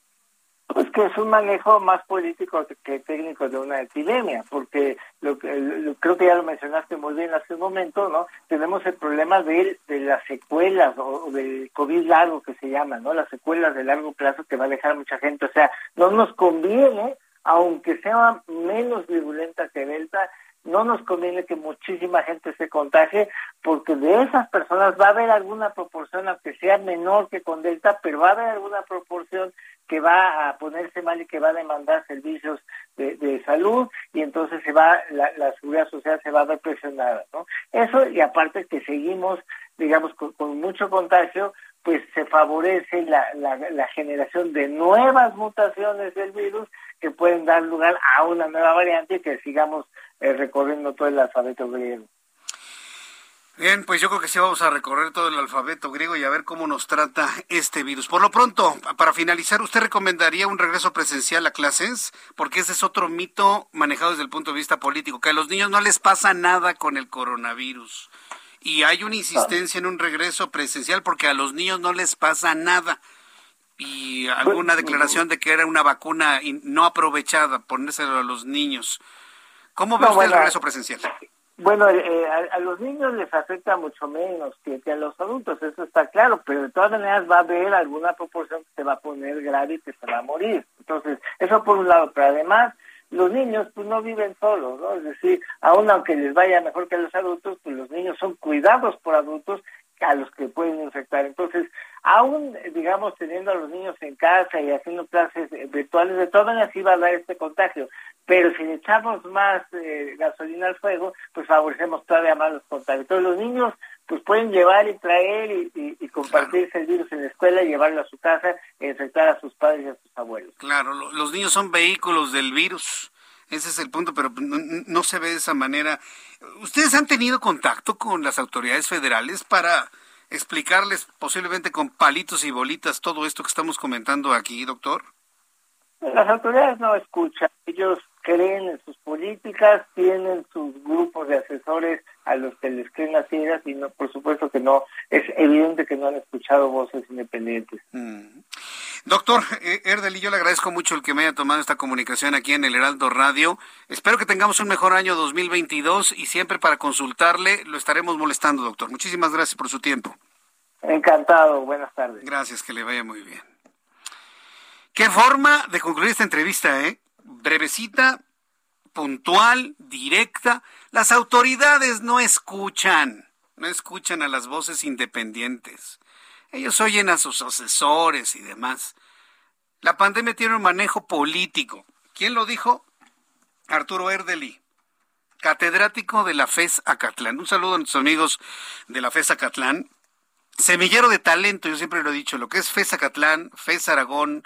Pues que es un manejo más político que técnico de una epidemia, porque lo, creo que ya lo mencionaste muy bien hace un momento, ¿no? Tenemos el problema de, de las secuelas o, del COVID largo que se llama, ¿no? Las secuelas de largo plazo que va a dejar mucha gente. O sea, no nos conviene aunque sea menos virulenta que Delta, no nos conviene que muchísima gente se contagie, porque de esas personas va a haber alguna proporción, aunque sea menor que con Delta, pero va a haber alguna proporción que va a ponerse mal y que va a demandar servicios de, salud y entonces se va la, la, seguridad social se va a ver presionada, ¿no? Eso y aparte que seguimos, digamos, con mucho contagio, pues se favorece la, la, generación de nuevas mutaciones del virus que pueden dar lugar a una nueva variante y que sigamos eh, recorriendo todo el alfabeto griego. Bien, pues yo creo que sí vamos a recorrer todo el alfabeto griego y a ver cómo nos trata este virus. Por lo pronto, para finalizar, ¿usted recomendaría un regreso presencial a clases? Porque ese es otro mito manejado desde el punto de vista político, que a los niños no les pasa nada con el coronavirus. Y hay una insistencia en un regreso presencial porque a los niños no les pasa nada. Y alguna declaración de que era una vacuna no aprovechada, ponérselo a los niños. ¿Cómo ve usted el regreso presencial? Bueno, eh, a, los niños les afecta mucho menos que, a los adultos, eso está claro, pero de todas maneras va a haber alguna proporción que se va a poner grave y que se va a morir. Entonces, eso por un lado, pero además los niños pues no viven solos, ¿no? Es decir, aun aunque les vaya mejor que a los adultos, pues los niños son cuidados por adultos a los que pueden infectar. Entonces, aún, digamos, teniendo a los niños en casa y haciendo clases virtuales, de todas maneras sí va a dar este contagio. Pero si le echamos más eh, gasolina al fuego, pues favorecemos todavía más los contagios. Entonces, los niños pues pueden llevar y traer y, compartirse el virus en la escuela y llevarlo a su casa e infectar a sus padres y a sus abuelos. Claro, los niños son vehículos del virus. Ese es el punto, pero no, se ve de esa manera. ¿Ustedes han tenido contacto con las autoridades federales para explicarles posiblemente con palitos y bolitas todo esto que estamos comentando aquí, doctor? Las autoridades no escuchan, ellos creen en sus políticas, tienen sus grupos de asesores a los que les creen las ideas y no, por supuesto que no, es evidente que no han escuchado voces independientes. Mm. Doctor eh, Erdel, yo le agradezco mucho el que me haya tomado esta comunicación aquí en el Heraldo Radio. Espero que tengamos un mejor año 2022 y siempre para consultarle lo estaremos molestando, doctor. Muchísimas gracias por su tiempo. Encantado, buenas tardes. Gracias, que le vaya muy bien. Qué forma de concluir esta entrevista, ¿eh? Brevecita, puntual, directa. Las autoridades no escuchan, no escuchan a las voces independientes. Ellos oyen a sus asesores y demás. La pandemia tiene un manejo político. ¿Quién lo dijo? Arturo Erdeli, catedrático de la FES Acatlán. Un saludo a nuestros amigos de la FES Acatlán. Semillero de talento, yo siempre lo he dicho, lo que es FES Acatlán, FES Aragón,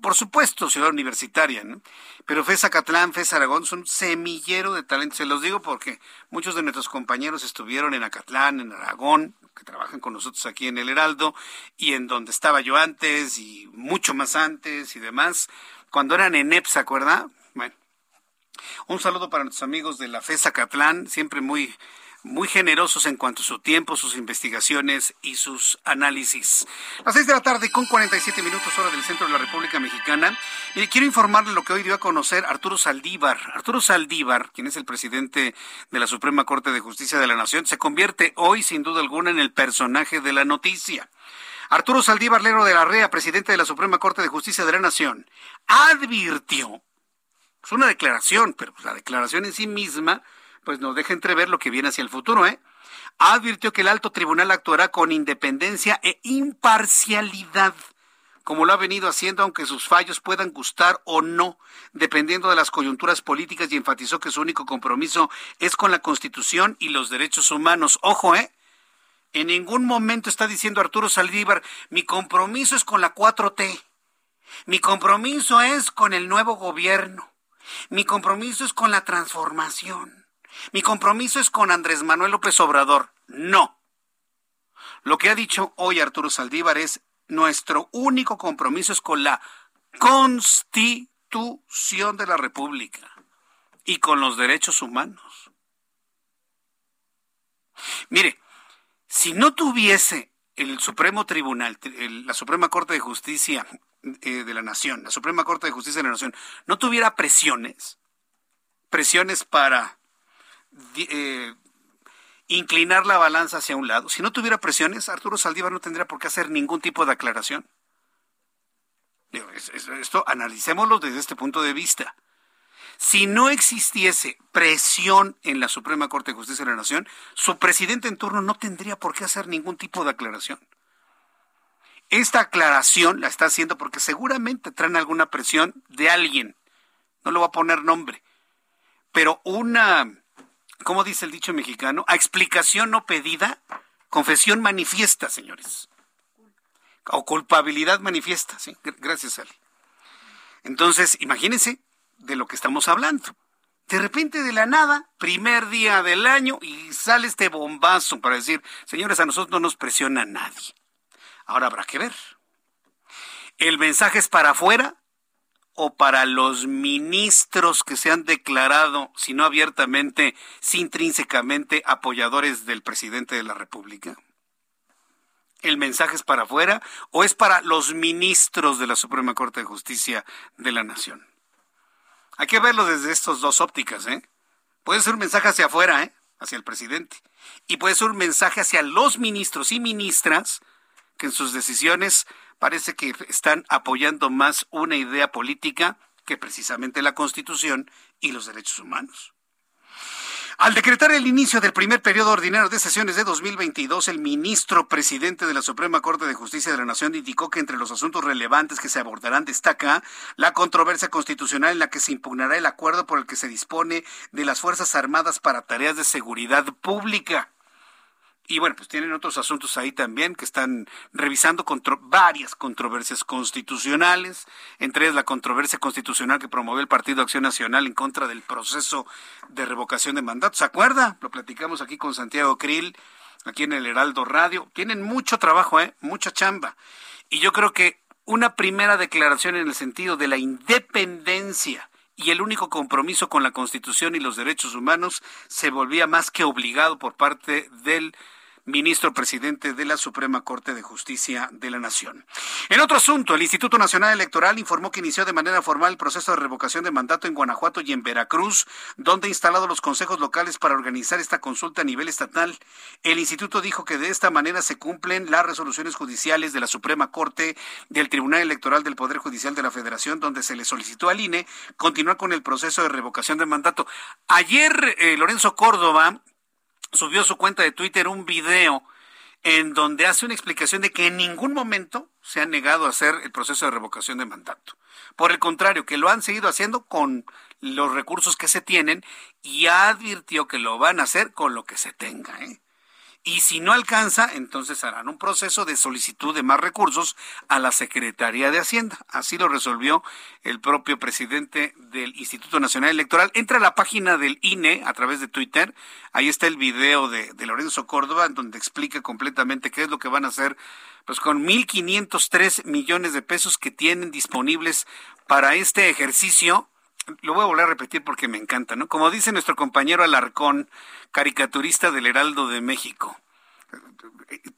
por supuesto, ciudad universitaria, ¿no? Pero FES Acatlán, FES Aragón son semillero de talento. Se los digo porque muchos de nuestros compañeros estuvieron en Acatlán, en Aragón, que trabajan con nosotros aquí en el Heraldo y en donde estaba yo antes y mucho más antes y demás, cuando eran en EPSA, ¿acuerda? Bueno, un saludo para nuestros amigos de la FESA Catlán, siempre muy muy generosos en cuanto a su tiempo, sus investigaciones y sus análisis. Las seis de la tarde con 47 minutos hora del centro de la República Mexicana. Y quiero informarle lo que hoy dio a conocer Arturo Saldívar. Arturo Saldívar, quien es el presidente de la Suprema Corte de Justicia de la Nación, se convierte hoy sin duda alguna en el personaje de la noticia. Arturo Saldívar Lero de la REA, presidente de la Suprema Corte de Justicia de la Nación, advirtió, es una declaración, pero la declaración en sí misma pues nos deja entrever lo que viene hacia el futuro, ¿eh? Advirtió que el alto tribunal actuará con independencia e imparcialidad, como lo ha venido haciendo, aunque sus fallos puedan gustar o no, dependiendo de las coyunturas políticas, y enfatizó que su único compromiso es con la Constitución y los derechos humanos. Ojo, ¿eh? En ningún momento está diciendo Arturo Saldívar, mi compromiso es con la 4T. Mi compromiso es con el nuevo gobierno. Mi compromiso es con la transformación. Mi compromiso es con Andrés Manuel López Obrador. No. Lo que ha dicho hoy Arturo Saldívar es nuestro único compromiso es con la constitución de la República y con los derechos humanos. Mire, si no tuviese el Supremo Tribunal, la Suprema Corte de Justicia eh, de la Nación, la Suprema Corte de Justicia de la Nación, no tuviera presiones, presiones para eh, inclinar la balanza hacia un lado. Si no tuviera presiones, Arturo Saldívar no tendría por qué hacer ningún tipo de aclaración. Esto analicémoslo desde este punto de vista. Si no existiese presión en la Suprema Corte de Justicia de la Nación, su presidente en turno no tendría por qué hacer ningún tipo de aclaración. Esta aclaración la está haciendo porque seguramente traen alguna presión de alguien. No lo va a poner nombre. Pero una ¿cómo dice el dicho mexicano? A explicación no pedida, confesión manifiesta, señores. o culpabilidad manifiesta, ¿sí? Gracias, Ale. Entonces, imagínense de lo que estamos hablando. De repente, de la nada, primer día del año, y sale este bombazo para decir, señores, a nosotros no nos presiona nadie. Ahora habrá que ver. ¿El mensaje es para afuera o para los ministros que se han declarado, si no abiertamente, si intrínsecamente apoyadores del presidente de la República? ¿El mensaje es para afuera o es para los ministros de la Suprema Corte de Justicia de la Nación? Hay que verlo desde estas dos ópticas, ¿eh? Puede ser un mensaje hacia afuera, ¿eh? Hacia el presidente. Y puede ser un mensaje hacia los ministros y ministras que en sus decisiones parece que están apoyando más una idea política que precisamente la Constitución y los derechos humanos. Al decretar el inicio del primer periodo ordinario de sesiones de 2022, el ministro presidente de la Suprema Corte de Justicia de la Nación indicó que entre los asuntos relevantes que se abordarán destaca la controversia constitucional en la que se impugnará el acuerdo por el que se dispone de las Fuerzas Armadas para tareas de seguridad pública. Y bueno, pues tienen otros asuntos ahí también que están revisando varias controversias constitucionales, entre ellas la controversia constitucional que promovió el Partido Acción Nacional en contra del proceso de revocación de mandato. ¿Se acuerda? Lo platicamos aquí con Santiago Krill, aquí en el Heraldo Radio. Tienen mucho trabajo, ¿eh? Mucha chamba. Y yo creo que una primera declaración en el sentido de la independencia y el único compromiso con la Constitución y los derechos humanos se volvía más que obligado por parte del ministro presidente de la Suprema Corte de Justicia de la Nación. En otro asunto, el Instituto Nacional Electoral informó que inició de manera formal el proceso de revocación de mandato en Guanajuato y en Veracruz, donde ha instalado los consejos locales para organizar esta consulta a nivel estatal. El instituto dijo que de esta manera se cumplen las resoluciones judiciales de la Suprema Corte del Tribunal Electoral del Poder Judicial de la Federación, donde se le solicitó al INE continuar con el proceso de revocación de mandato. Ayer, eh, Lorenzo Córdoba, subió a su cuenta de Twitter un video en donde hace una explicación de que en ningún momento se ha negado a hacer el proceso de revocación de mandato. Por el contrario, que lo han seguido haciendo con los recursos que se tienen y advirtió que lo van a hacer con lo que se tenga. ¿eh? Y si no alcanza, entonces harán un proceso de solicitud de más recursos a la Secretaría de Hacienda. Así lo resolvió el propio presidente del Instituto Nacional Electoral. Entra a la página del INE a través de Twitter. Ahí está el video de, Lorenzo Córdoba, donde explica completamente qué es lo que van a hacer pues con 1.503 millones de pesos que tienen disponibles para este ejercicio lo voy a volver a repetir porque me encanta, ¿no? Como dice nuestro compañero Alarcón, caricaturista del Heraldo de México.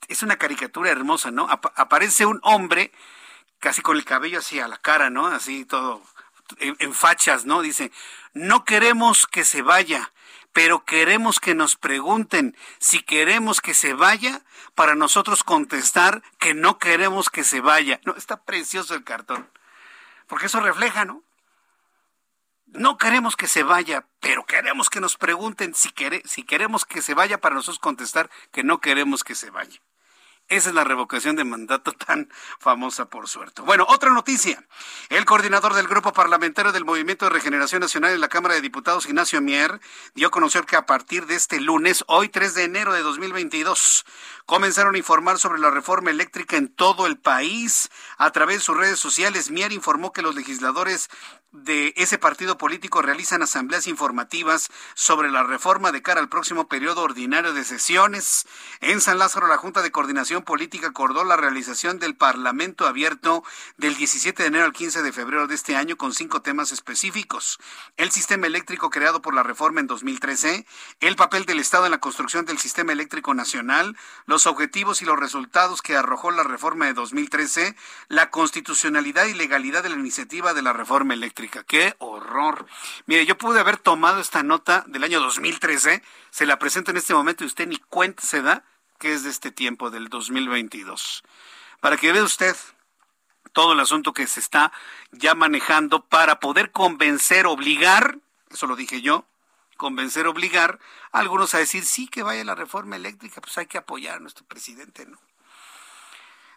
Es una caricatura hermosa, ¿no? aparece un hombre casi con el cabello así a la cara, ¿no? Así todo en, fachas, ¿no? Dice, no queremos que se vaya, pero queremos que nos pregunten si queremos que se vaya para nosotros contestar que no queremos que se vaya. No, está precioso el cartón. Porque eso refleja, ¿no? No queremos que se vaya, pero queremos que nos pregunten si, si queremos que se vaya para nosotros contestar que no queremos que se vaya. Esa es la revocación de mandato tan famosa, por suerte. Bueno, otra noticia. El coordinador del Grupo Parlamentario del Movimiento de Regeneración Nacional en la Cámara de Diputados, Ignacio Mier, dio a conocer que a partir de este lunes, hoy 3 de enero de 2022, comenzaron a informar sobre la reforma eléctrica en todo el país. A través de sus redes sociales, Mier informó que los legisladores de ese partido político realizan asambleas informativas sobre la reforma de cara al próximo periodo ordinario de sesiones. En San Lázaro, la Junta de Coordinación Política acordó la realización del Parlamento abierto del 17 de enero al 15 de febrero de este año con cinco temas específicos. El sistema eléctrico creado por la reforma en 2013, el papel del Estado en la construcción del sistema eléctrico nacional, los objetivos y los resultados que arrojó la reforma de 2013, la constitucionalidad y legalidad de la iniciativa de la reforma ¡Qué horror! Mire, yo pude haber tomado esta nota del año 2013, se la presento en este momento y usted ni cuenta se da que es de este tiempo, del 2022. Para que vea usted todo el asunto que se está ya manejando para poder convencer, obligar, eso lo dije yo, convencer, obligar a algunos a decir sí que vaya la reforma eléctrica, pues hay que apoyar a nuestro presidente, ¿no?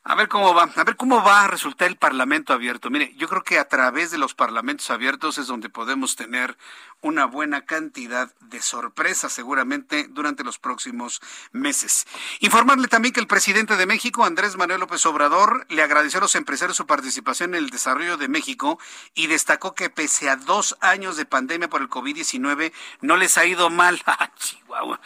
A ver cómo va, a ver cómo va a resultar el Parlamento abierto. Mire, yo creo que a través de los parlamentos abiertos es donde podemos tener una buena cantidad de sorpresas seguramente durante los próximos meses. Informarle también que el presidente de México, Andrés Manuel López Obrador, le agradeció a los empresarios su participación en el desarrollo de México y destacó que pese a dos años de pandemia por el COVID-19 no les ha ido mal. Ah, Chihuahua.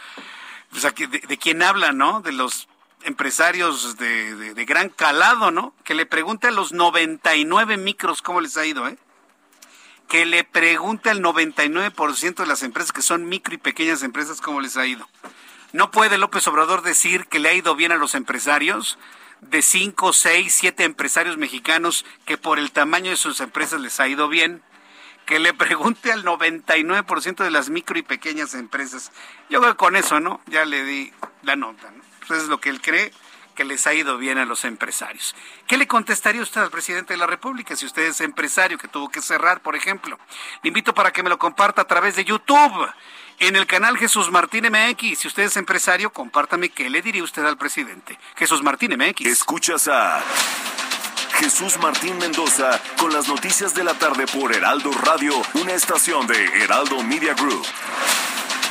O sea, de, de quién habla, ¿no? De los empresarios de, gran calado, ¿no? Que le pregunte a los 99 micros cómo les ha ido, ¿eh? Que le pregunte al 99% de las empresas que son micro y pequeñas empresas cómo les ha ido. No puede López Obrador decir que le ha ido bien a los empresarios de 5, 6, 7 empresarios mexicanos que por el tamaño de sus empresas les ha ido bien. Que le pregunte al 99% de las micro y pequeñas empresas. Yo creo que con eso, ¿no? Ya le di la nota, ¿no? Pues es lo que él cree que les ha ido bien a los empresarios. ¿Qué le contestaría usted al presidente de la República si usted es empresario que tuvo que cerrar, por ejemplo? Le invito para que me lo comparta a través de YouTube. En el canal Jesús Martín MX, si usted es empresario, compártame qué le diría usted al presidente. Jesús Martín MX. Escuchas a Jesús Martín Mendoza con las noticias de la tarde por Heraldo Radio, una estación de Heraldo Media Group.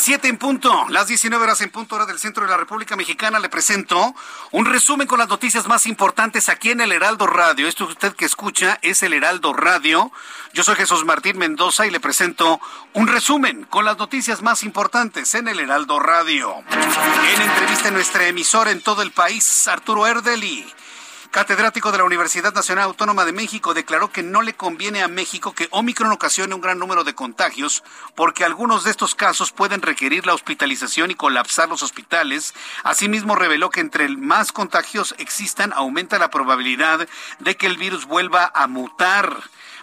Las 7 en punto, las 19 horas en punto hora del centro de la República Mexicana. Le presento un resumen con las noticias más importantes aquí en el Heraldo Radio. Esto usted que escucha es el Heraldo Radio. Yo soy Jesús Martín Mendoza y le presento un resumen con las noticias más importantes en el Heraldo Radio. En entrevista en nuestra emisora en todo el país, Arturo Erdeli catedrático de la Universidad Nacional Autónoma de México, declaró que no le conviene a México que Omicron ocasione un gran número de contagios, porque algunos de estos casos pueden requerir la hospitalización y colapsar los hospitales. Asimismo, reveló que entre más contagios existan, aumenta la probabilidad de que el virus vuelva a mutar.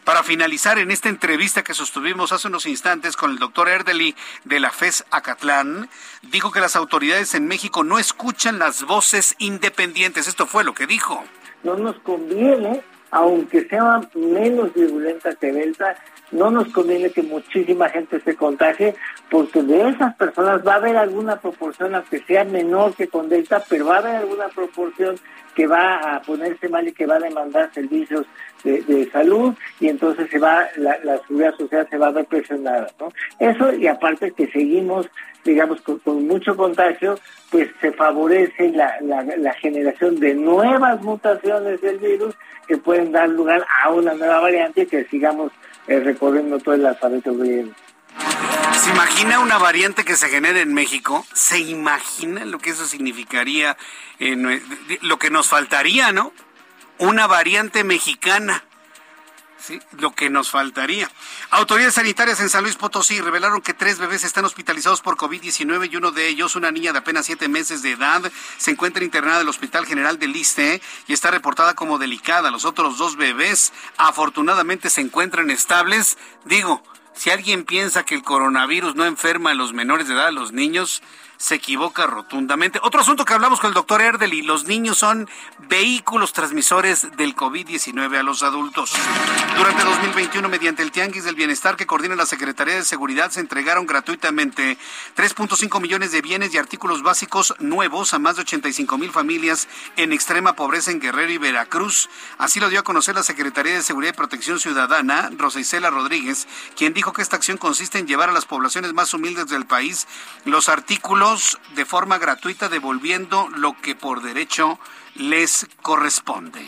Para finalizar en esta entrevista que sostuvimos hace unos instantes con el doctor Erdeli de la FES Acatlán, dijo que las autoridades en México no escuchan las voces independientes. Esto fue lo que dijo. No nos conviene, aunque sea menos virulenta que Delta, no nos conviene que muchísima gente se contagie, porque de esas personas va a haber alguna proporción, aunque sea menor que con Delta, pero va a haber alguna proporción que va a ponerse mal y que va a demandar servicios de, salud y entonces se va la, seguridad social se va a ver presionada ¿no? eso y aparte que seguimos digamos con, mucho contagio pues se favorece la, la, generación de nuevas mutaciones del virus que pueden dar lugar a una nueva variante que sigamos eh, recorriendo todo el alfabeto griego ¿Se imagina una variante que se genere en México? ¿Se imagina lo que eso significaría? En, lo que nos faltaría, ¿no? Una variante mexicana. ¿Sí? Lo que nos faltaría. Autoridades sanitarias en San Luis Potosí revelaron que tres bebés están hospitalizados por COVID-19 y uno de ellos, una niña de apenas siete meses de edad, se encuentra internada en el Hospital General de Liste y está reportada como delicada. Los otros dos bebés afortunadamente se encuentran estables. Digo, si alguien piensa que el coronavirus no enferma a los menores de edad, a los niños, se equivoca rotundamente. Otro asunto que hablamos con el doctor Erdeli, los niños son vehículos transmisores del COVID-19 a los adultos. Durante 2021, mediante el Tianguis del Bienestar que coordina la Secretaría de Seguridad, se entregaron gratuitamente 3.5 millones de bienes y artículos básicos nuevos a más de 85 mil familias en extrema pobreza en Guerrero y Veracruz. Así lo dio a conocer la Secretaría de Seguridad y Protección Ciudadana, Rosa Isela Rodríguez, quien dijo que esta acción consiste en llevar a las poblaciones más humildes del país los artículos de forma gratuita devolviendo lo que por derecho les corresponde.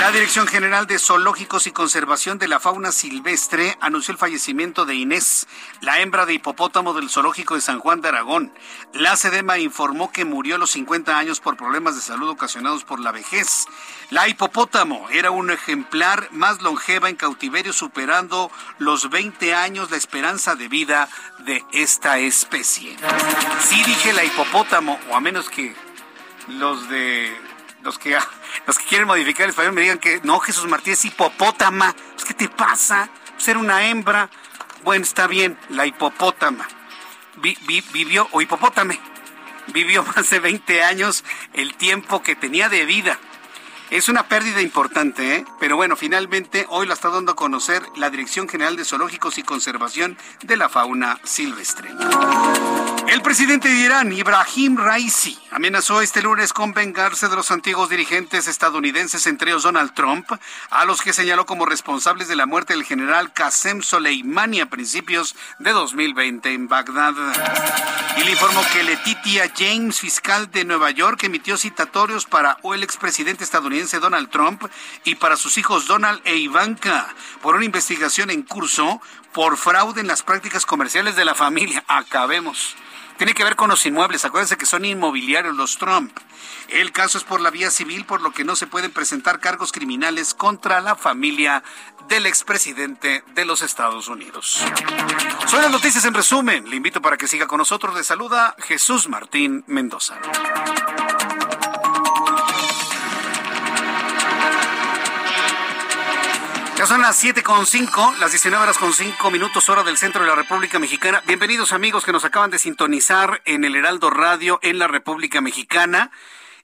La Dirección General de Zoológicos y Conservación de la Fauna Silvestre anunció el fallecimiento de Inés, la hembra de hipopótamo del Zoológico de San Juan de Aragón. La SEDEMA informó que murió a los 50 años por problemas de salud ocasionados por la vejez. La hipopótamo era un ejemplar más longeva en cautiverio, superando los 20 años la esperanza de vida de esta especie. Sí dije la hipopótamo, o a menos que los de los que los que quieren modificar el español me digan que no, Jesús Martínez es hipopótama. ¿Qué te pasa? Ser una hembra. Bueno, está bien, la hipopótama. vivió, o hipopótame, vivió más de 20 años el tiempo que tenía de vida. Es una pérdida importante, ¿eh? pero bueno, finalmente hoy la está dando a conocer la Dirección General de Zoológicos y Conservación de la Fauna Silvestre. El presidente de Irán, Ibrahim Raisi, amenazó este lunes con vengarse de los antiguos dirigentes estadounidenses, entre ellos Donald Trump, a los que señaló como responsables de la muerte del general Qasem Soleimani a principios de 2020 en Bagdad. Y le informó que Letitia James, fiscal de Nueva York, emitió citatorios para el expresidente estadounidense Donald Trump y para sus hijos Donald e Ivanka por una investigación en curso por fraude en las prácticas comerciales de la familia. Acabemos. Tiene que ver con los inmuebles. Acuérdense que son inmobiliarios los Trump. El caso es por la vía civil, por lo que no se pueden presentar cargos criminales contra la familia del expresidente de los Estados Unidos. Son las noticias en resumen. Le invito para que siga con nosotros. Le saluda Jesús Martín Mendoza. Ya son las siete con cinco, las 19 horas con cinco minutos hora del centro de la República Mexicana. Bienvenidos amigos que nos acaban de sintonizar en el Heraldo Radio en la República Mexicana.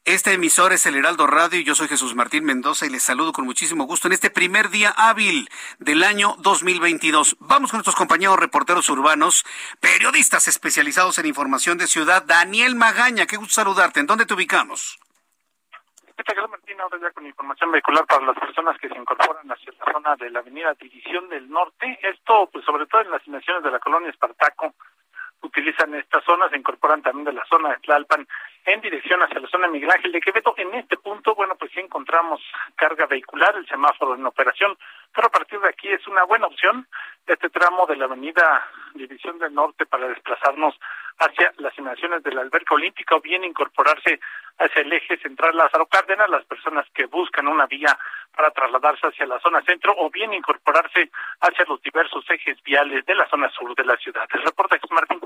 Este emisor es el Heraldo Radio y yo soy Jesús Martín Mendoza y les saludo con muchísimo gusto en este primer día hábil del año 2022. Vamos con nuestros compañeros reporteros urbanos, periodistas especializados en información de ciudad. Daniel Magaña, qué gusto saludarte. ¿En dónde te ubicamos? Martín, ahora ya con información vehicular para las personas que se incorporan hacia la zona de la avenida División del Norte. Esto, pues sobre todo en las inmediaciones de la colonia Espartaco, utilizan esta zona, se incorporan también de la zona de Tlalpan en dirección hacia la zona de Miguel Ángel de Quevedo. En este punto, bueno, pues sí encontramos carga vehicular, el semáforo en operación, pero a partir de aquí es una buena opción este tramo de la avenida División del Norte para desplazarnos hacia las inmediaciones de la alberca olímpica o bien incorporarse hacia el eje central Lázaro Cárdenas, las personas que buscan una vía para trasladarse hacia la zona centro o bien incorporarse hacia los diversos ejes viales de la zona sur de la ciudad. El reporte es Martín.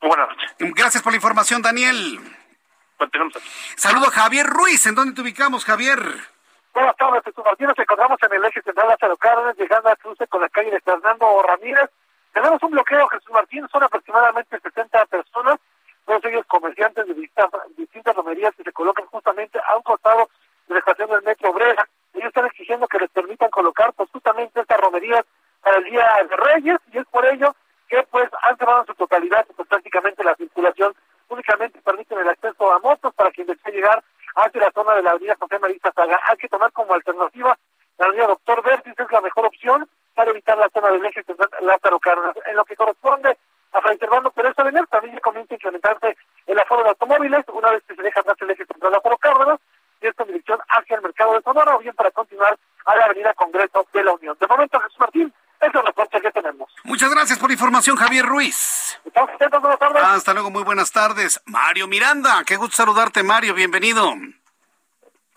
Buenas noches. Gracias por la información, Daniel. Saludo a Javier Ruiz. ¿En dónde te ubicamos, Javier? Buenas tardes, Jesús Martín. Nos encontramos en el eje central Lázaro Cárdenas, llegando a cruce con la calle de Fernando Ramírez. Tenemos un bloqueo, Jesús Martín. Son aproximadamente 60 personas, todos ellos comerciantes de distintas, distintas romerías que se colocan justamente a un costado de la estación del Metro Brera. Ellos están exigiendo que les permitan colocar pues, justamente estas romerías para el Día de Reyes y es por ello que pues han cerrado en su totalidad pues, prácticamente la circulación únicamente permiten el acceso a motos para quien desee llegar hacia la zona de la avenida José Marista Saga. Hay que tomar como alternativa la avenida Doctor Vertis, es la mejor opción para evitar la zona del eje Lázaro Cárdenas. En lo que corresponde a Fray Servando Pérez Avenir, también comienza a incrementarse el aforo de automóviles, una vez que se deja atrás el eje central Lázaro Cárdenas, y esto en dirección hacia el mercado de Sonora, o bien para continuar a la avenida Congreso de la Unión. De momento, Jesús Martín, es el reporte que tenemos. Muchas gracias por la información, Javier Ruiz. Estamos atentos, buenas tardes. Hasta luego, muy buenas tardes. Mario Miranda, qué gusto saludarte, Mario, bienvenido.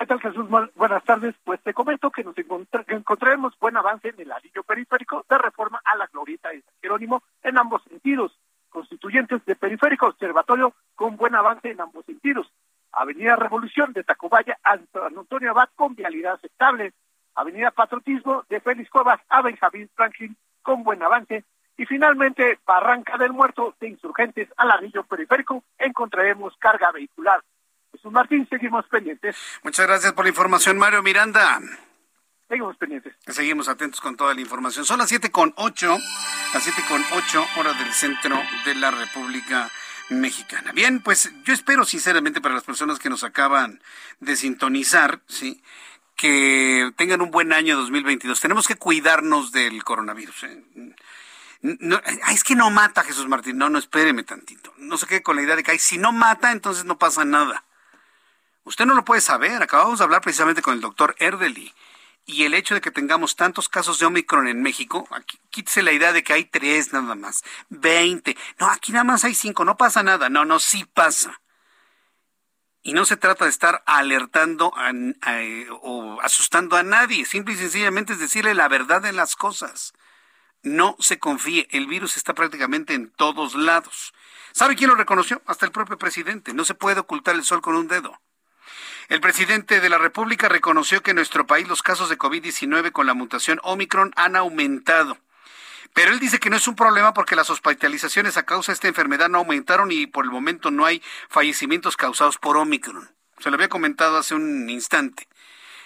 ¿Qué tal, Jesús? Buenas tardes. Pues te comento que nos encontraremos buen avance en el anillo periférico de reforma a la glorieta de Jerónimo en ambos sentidos. Constituyentes de periférico observatorio con buen avance en ambos sentidos. Avenida Revolución de Tacubaya a Antonio Abad con vialidad aceptable. Avenida Patriotismo de Félix Cuevas a Benjamín Franklin con buen avance. Y finalmente, Barranca del Muerto de Insurgentes al anillo periférico encontraremos carga vehicular. Jesús Martín, seguimos pendientes. Muchas gracias por la información, Mario Miranda. Seguimos pendientes. Seguimos atentos con toda la información. Son las siete con ocho, las siete con ocho horas del centro de la República Mexicana. Bien, pues yo espero sinceramente para las personas que nos acaban de sintonizar, sí, que tengan un buen año 2022. Tenemos que cuidarnos del coronavirus. ¿eh? No, es que no mata Jesús Martín. No, no, espéreme tantito. No se quede con la idea de que si no mata, entonces no pasa nada. Usted no lo puede saber. Acabamos de hablar precisamente con el doctor Erdely. y el hecho de que tengamos tantos casos de Omicron en México, aquí, quítese la idea de que hay tres nada más, veinte, no, aquí nada más hay cinco, no pasa nada, no, no, sí pasa. Y no se trata de estar alertando o asustando a nadie, simple y sencillamente es decirle la verdad de las cosas. No se confíe, el virus está prácticamente en todos lados. ¿Sabe quién lo reconoció? Hasta el propio presidente. No se puede ocultar el sol con un dedo. El presidente de la República reconoció que en nuestro país los casos de COVID-19 con la mutación Omicron han aumentado. Pero él dice que no es un problema porque las hospitalizaciones a causa de esta enfermedad no aumentaron y por el momento no hay fallecimientos causados por Omicron. Se lo había comentado hace un instante.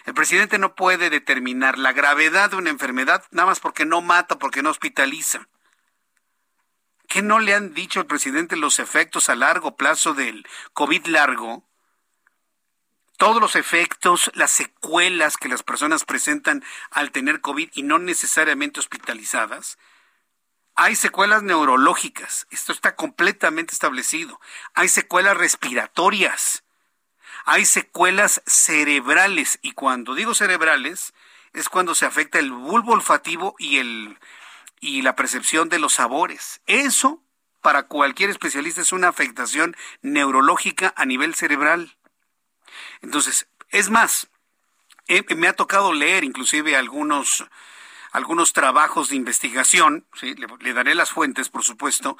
El presidente no puede determinar la gravedad de una enfermedad nada más porque no mata, porque no hospitaliza. ¿Qué no le han dicho al presidente los efectos a largo plazo del COVID largo? Todos los efectos, las secuelas que las personas presentan al tener COVID y no necesariamente hospitalizadas. Hay secuelas neurológicas, esto está completamente establecido. Hay secuelas respiratorias, hay secuelas cerebrales y cuando digo cerebrales es cuando se afecta el bulbo olfativo y el y la percepción de los sabores. Eso para cualquier especialista es una afectación neurológica a nivel cerebral. Entonces, es más, me ha tocado leer inclusive algunos, algunos trabajos de investigación, le, le daré las fuentes, por supuesto,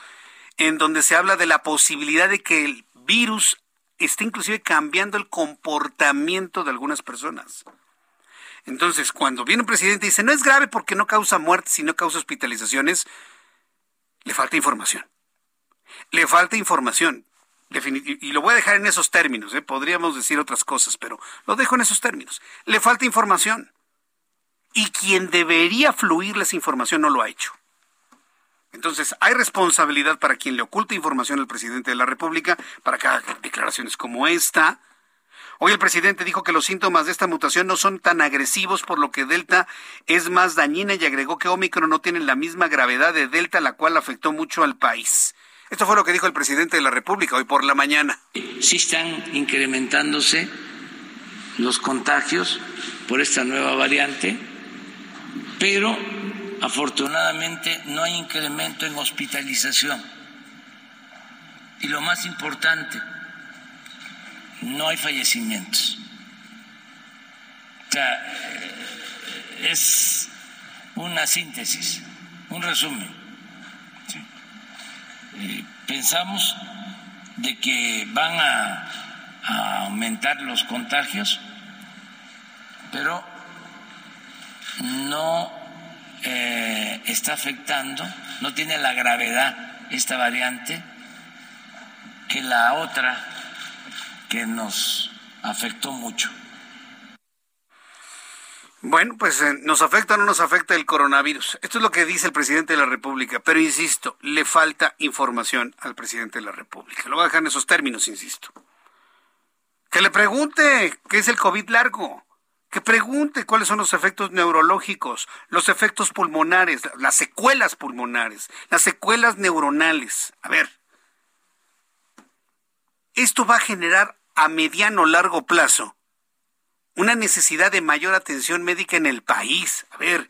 en donde se habla de la posibilidad de que el virus esté inclusive cambiando el comportamiento de algunas personas. Entonces, cuando viene un presidente y dice, no es grave porque no causa muertes y no causa hospitalizaciones, le falta información. Le falta información y lo voy a dejar en esos términos, ¿eh? podríamos decir otras cosas, pero lo dejo en esos términos. Le falta información. Y quien debería fluirle esa información no lo ha hecho. Entonces, hay responsabilidad para quien le oculta información al presidente de la República para que haga declaraciones como esta. Hoy el presidente dijo que los síntomas de esta mutación no son tan agresivos, por lo que Delta es más dañina y agregó que Omicron no tiene la misma gravedad de Delta, la cual afectó mucho al país. Esto fue lo que dijo el presidente de la República hoy por la mañana. Sí están incrementándose los contagios por esta nueva variante, pero afortunadamente no hay incremento en hospitalización. Y lo más importante, no hay fallecimientos. O sea, es una síntesis, un resumen pensamos de que van a, aumentar los contagios, pero no eh, está afectando, no tiene la gravedad esta variante que la otra que nos afectó mucho. Bueno, pues eh, nos afecta o no nos afecta el coronavirus. Esto es lo que dice el presidente de la República, pero insisto, le falta información al presidente de la República. Lo voy a dejar en esos términos, insisto. Que le pregunte qué es el COVID largo. Que pregunte cuáles son los efectos neurológicos, los efectos pulmonares, las secuelas pulmonares, las secuelas neuronales. A ver, esto va a generar a mediano largo plazo una necesidad de mayor atención médica en el país. A ver,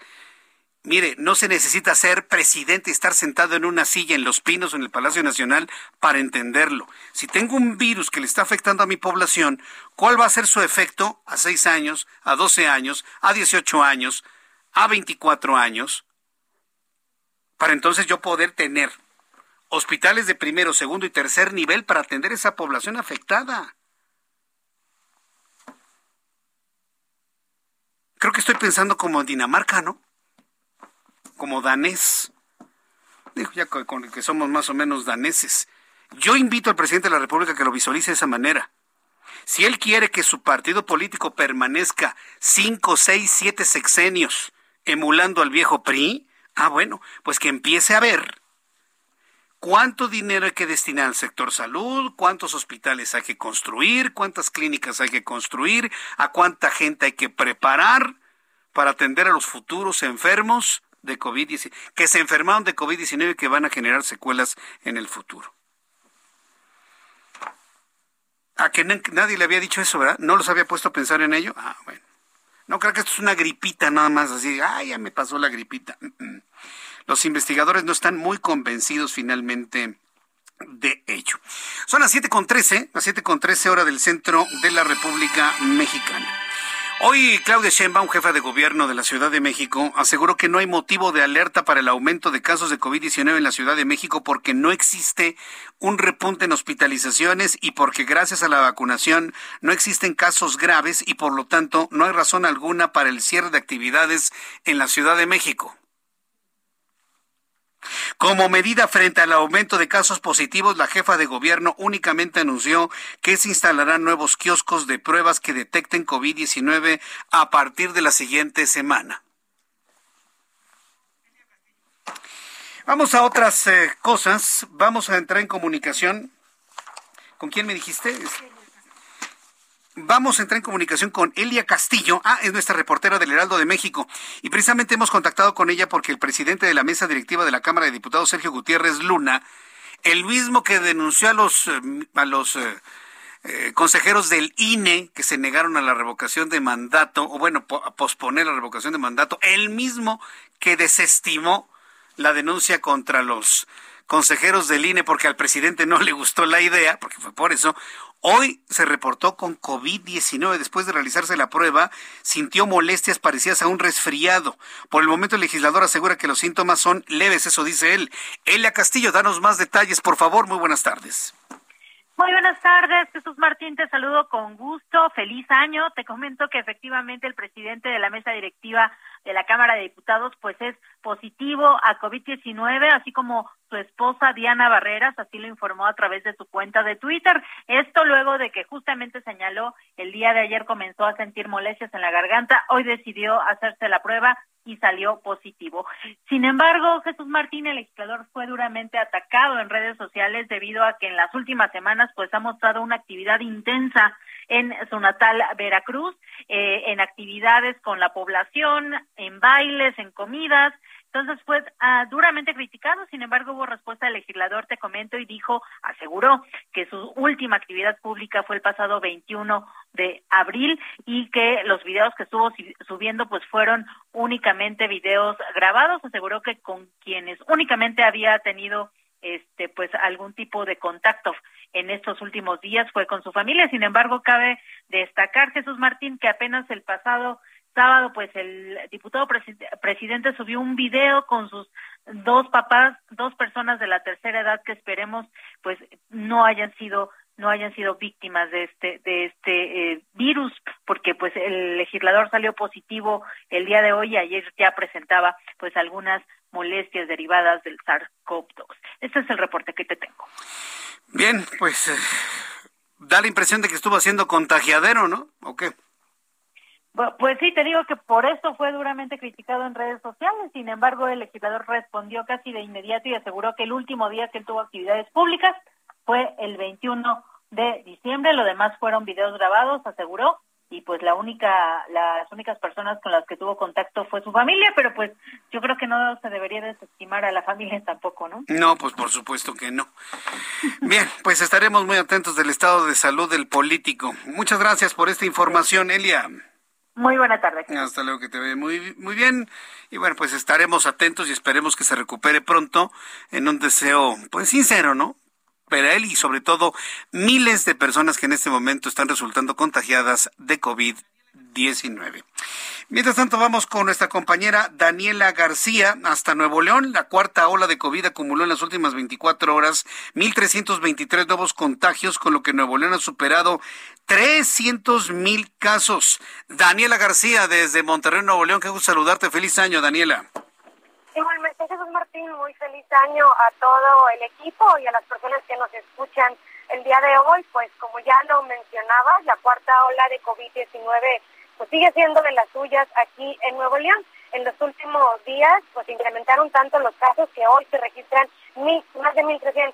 mire, no se necesita ser presidente y estar sentado en una silla en Los Pinos o en el Palacio Nacional para entenderlo. Si tengo un virus que le está afectando a mi población, ¿cuál va a ser su efecto a 6 años, a 12 años, a 18 años, a 24 años? Para entonces yo poder tener hospitales de primero, segundo y tercer nivel para atender esa población afectada. Creo que estoy pensando como Dinamarca, ¿no? Como danés. Digo, ya con que somos más o menos daneses. Yo invito al presidente de la República a que lo visualice de esa manera. Si él quiere que su partido político permanezca cinco, seis, siete sexenios emulando al viejo PRI, ah, bueno, pues que empiece a ver cuánto dinero hay que destinar al sector salud, cuántos hospitales hay que construir, cuántas clínicas hay que construir, a cuánta gente hay que preparar para atender a los futuros enfermos de COVID-19, que se enfermaron de COVID-19 y que van a generar secuelas en el futuro. A que nadie le había dicho eso, ¿verdad? ¿No los había puesto a pensar en ello? Ah, bueno. No creo que esto es una gripita nada más, así, ay, ya me pasó la gripita. Los investigadores no están muy convencidos finalmente de ello. Son las 7.13, las 7.13 hora del centro de la República Mexicana. Hoy Claudia Sheinbaum, jefa de gobierno de la Ciudad de México, aseguró que no hay motivo de alerta para el aumento de casos de COVID-19 en la Ciudad de México porque no existe un repunte en hospitalizaciones y porque gracias a la vacunación no existen casos graves y por lo tanto no hay razón alguna para el cierre de actividades en la Ciudad de México. Como medida frente al aumento de casos positivos, la jefa de gobierno únicamente anunció que se instalarán nuevos kioscos de pruebas que detecten COVID-19 a partir de la siguiente semana. Vamos a otras eh, cosas. Vamos a entrar en comunicación. ¿Con quién me dijiste? Vamos a entrar en comunicación con Elia Castillo. Ah, es nuestra reportera del Heraldo de México. Y precisamente hemos contactado con ella porque el presidente de la mesa directiva de la Cámara de Diputados, Sergio Gutiérrez Luna, el mismo que denunció a los, eh, a los eh, eh, consejeros del INE que se negaron a la revocación de mandato, o bueno, a posponer la revocación de mandato, el mismo que desestimó la denuncia contra los consejeros del INE porque al presidente no le gustó la idea, porque fue por eso, Hoy se reportó con COVID-19. Después de realizarse la prueba, sintió molestias parecidas a un resfriado. Por el momento, el legislador asegura que los síntomas son leves, eso dice él. Elia Castillo, danos más detalles, por favor. Muy buenas tardes. Muy buenas tardes, Jesús Martín, te saludo con gusto, feliz año. Te comento que efectivamente el presidente de la mesa directiva de la Cámara de Diputados pues es positivo a COVID-19, así como su esposa Diana Barreras, así lo informó a través de su cuenta de Twitter. Esto luego de que justamente señaló el día de ayer comenzó a sentir molestias en la garganta, hoy decidió hacerse la prueba y salió positivo. Sin embargo, Jesús Martín, el legislador, fue duramente atacado en redes sociales debido a que en las últimas semanas pues ha mostrado una actividad intensa en su natal Veracruz, eh, en actividades con la población, en bailes, en comidas. Entonces fue ah, duramente criticado, sin embargo hubo respuesta del legislador, te comento, y dijo, aseguró que su última actividad pública fue el pasado 21 de abril y que los videos que estuvo subiendo pues fueron únicamente videos grabados, aseguró que con quienes únicamente había tenido este pues algún tipo de contacto en estos últimos días fue con su familia. Sin embargo, cabe destacar, Jesús Martín, que apenas el pasado sábado, pues el diputado presidente subió un video con sus dos papás, dos personas de la tercera edad que esperemos pues no hayan sido no hayan sido víctimas de este de este eh, virus porque pues el legislador salió positivo el día de hoy y ayer ya presentaba pues algunas molestias derivadas del SARS-CoV-2. Este es el reporte que te tengo. Bien, pues eh, da la impresión de que estuvo haciendo contagiadero, ¿no? ¿O qué? Pues sí, te digo que por eso fue duramente criticado en redes sociales. Sin embargo, el legislador respondió casi de inmediato y aseguró que el último día que él tuvo actividades públicas fue el 21 de diciembre. Lo demás fueron videos grabados, aseguró, y pues la única las únicas personas con las que tuvo contacto fue su familia, pero pues yo creo que no se debería desestimar a la familia tampoco, ¿no? No, pues por supuesto que no. Bien, pues estaremos muy atentos del estado de salud del político. Muchas gracias por esta información, Elia. Muy buena tarde. Hasta luego, que te ve muy, muy bien. Y bueno, pues estaremos atentos y esperemos que se recupere pronto en un deseo, pues sincero, ¿no? para él y sobre todo miles de personas que en este momento están resultando contagiadas de COVID-19. Mientras tanto, vamos con nuestra compañera Daniela García hasta Nuevo León. La cuarta ola de COVID acumuló en las últimas 24 horas 1.323 nuevos contagios, con lo que Nuevo León ha superado 300.000 casos. Daniela García, desde Monterrey, Nuevo León. Qué gusto saludarte. Feliz año, Daniela. Igualmente, Jesús Martín, muy feliz año a todo el equipo y a las personas que nos escuchan el día de hoy. Pues como ya lo mencionaba, la cuarta ola de COVID-19 pues sigue siendo de las suyas aquí en Nuevo León. En los últimos días pues incrementaron tanto los casos que hoy se registran más de 1.300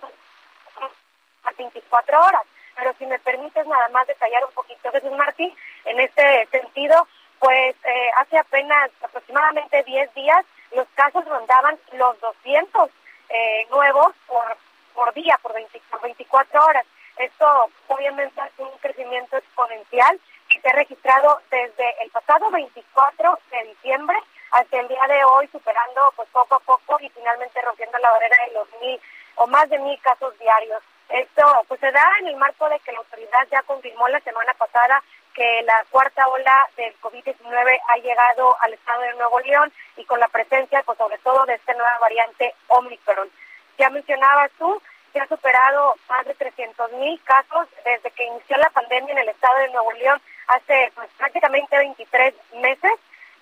a 24 horas. Pero si me permites nada más detallar un poquito, Jesús Martín, en este sentido, pues eh, hace apenas aproximadamente 10 días los casos rondaban los 200 eh, nuevos por, por día, por, 24 horas. Esto obviamente hace un crecimiento exponencial se ha registrado desde el pasado 24 de diciembre hasta el día de hoy, superando pues poco a poco y finalmente rompiendo la barrera de los mil o más de mil casos diarios. Esto pues se da en el marco de que la autoridad ya confirmó la semana pasada que la cuarta ola del COVID-19 ha llegado al estado de Nuevo León y con la presencia, pues sobre todo de esta nueva variante Omicron. Ya mencionabas tú, se ha superado más de 300 mil casos desde que inició la pandemia en el estado de Nuevo León hace pues, prácticamente 23 meses.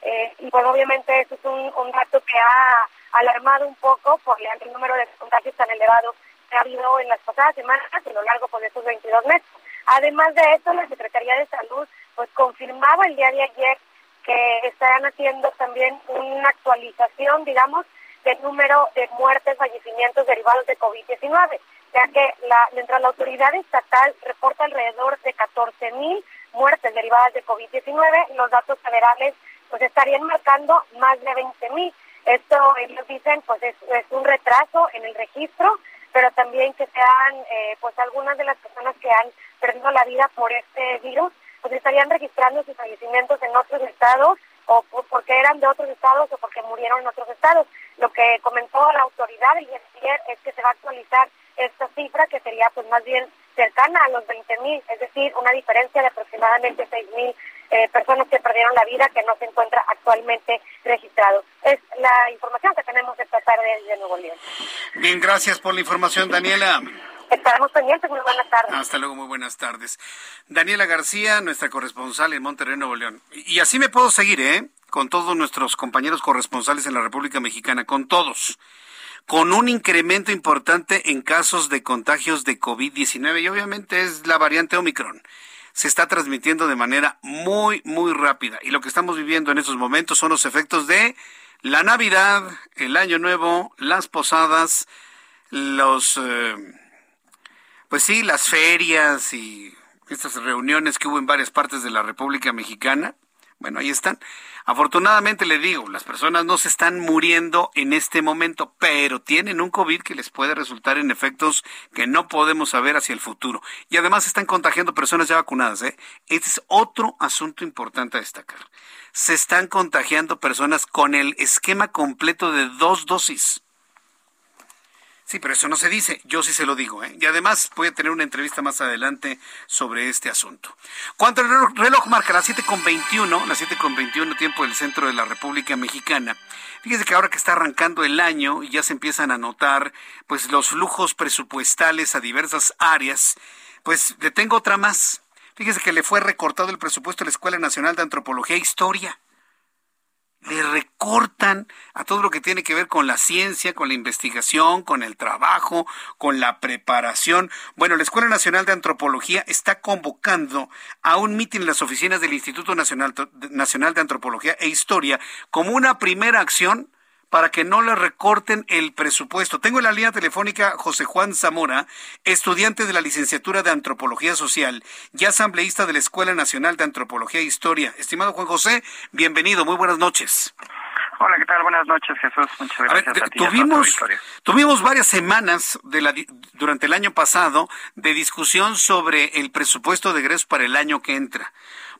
Eh, y pues obviamente eso es un, un dato que ha alarmado un poco por el número de contagios tan elevados que ha habido en las pasadas semanas a lo largo pues, de estos 22 meses. Además de eso, la Secretaría de Salud pues confirmaba el día de ayer que estarán haciendo también una actualización, digamos, del número de muertes, fallecimientos derivados de COVID-19, ya que mientras la autoridad estatal reporta alrededor de 14 mil muertes derivadas de COVID-19, los datos federales pues estarían marcando más de 20 mil. Esto ellos dicen pues es, un retraso en el registro pero también que sean eh, pues algunas de las personas que han perdido la vida por este virus, pues estarían registrando sus fallecimientos en otros estados o porque eran de otros estados o porque murieron en otros estados. Lo que comentó la autoridad el ayer es que se va a actualizar esta cifra que sería pues más bien cercana a los 20.000, es decir, una diferencia de aproximadamente 6.000 eh, personas que perdieron la vida que no se encuentra actualmente registrado. Es la información que tenemos esta tarde de Nuevo León. Bien, gracias por la información, Daniela. Estaremos pendientes. Muy buenas tardes. Hasta luego, muy buenas tardes. Daniela García, nuestra corresponsal en Monterrey, Nuevo León. Y así me puedo seguir, ¿eh? Con todos nuestros compañeros corresponsales en la República Mexicana, con todos. Con un incremento importante en casos de contagios de COVID-19 y obviamente es la variante Omicron se está transmitiendo de manera muy, muy rápida. Y lo que estamos viviendo en estos momentos son los efectos de la Navidad, el Año Nuevo, las posadas, los, eh, pues sí, las ferias y estas reuniones que hubo en varias partes de la República Mexicana. Bueno, ahí están. Afortunadamente le digo, las personas no se están muriendo en este momento, pero tienen un COVID que les puede resultar en efectos que no podemos saber hacia el futuro. Y además están contagiando personas ya vacunadas. ¿eh? Este es otro asunto importante a destacar. Se están contagiando personas con el esquema completo de dos dosis. Sí, pero eso no se dice, yo sí se lo digo, ¿eh? Y además voy a tener una entrevista más adelante sobre este asunto. Cuando el reloj, marca las 7.21, las 7.21 tiempo del centro de la República Mexicana, fíjese que ahora que está arrancando el año y ya se empiezan a notar pues los flujos presupuestales a diversas áreas, pues le tengo otra más. Fíjese que le fue recortado el presupuesto a la Escuela Nacional de Antropología e Historia le recortan a todo lo que tiene que ver con la ciencia, con la investigación, con el trabajo, con la preparación. Bueno, la Escuela Nacional de Antropología está convocando a un mitin en las oficinas del Instituto Nacional, Nacional de Antropología e Historia como una primera acción para que no le recorten el presupuesto. Tengo en la línea telefónica José Juan Zamora, estudiante de la licenciatura de Antropología Social y asambleísta de la Escuela Nacional de Antropología e Historia. Estimado Juan José, bienvenido, muy buenas noches. Hola, ¿qué tal? Buenas noches, Jesús. Muchas gracias a, ti tuvimos, tuvimos varias semanas de la, durante el año pasado de discusión sobre el presupuesto de egreso para el año que entra.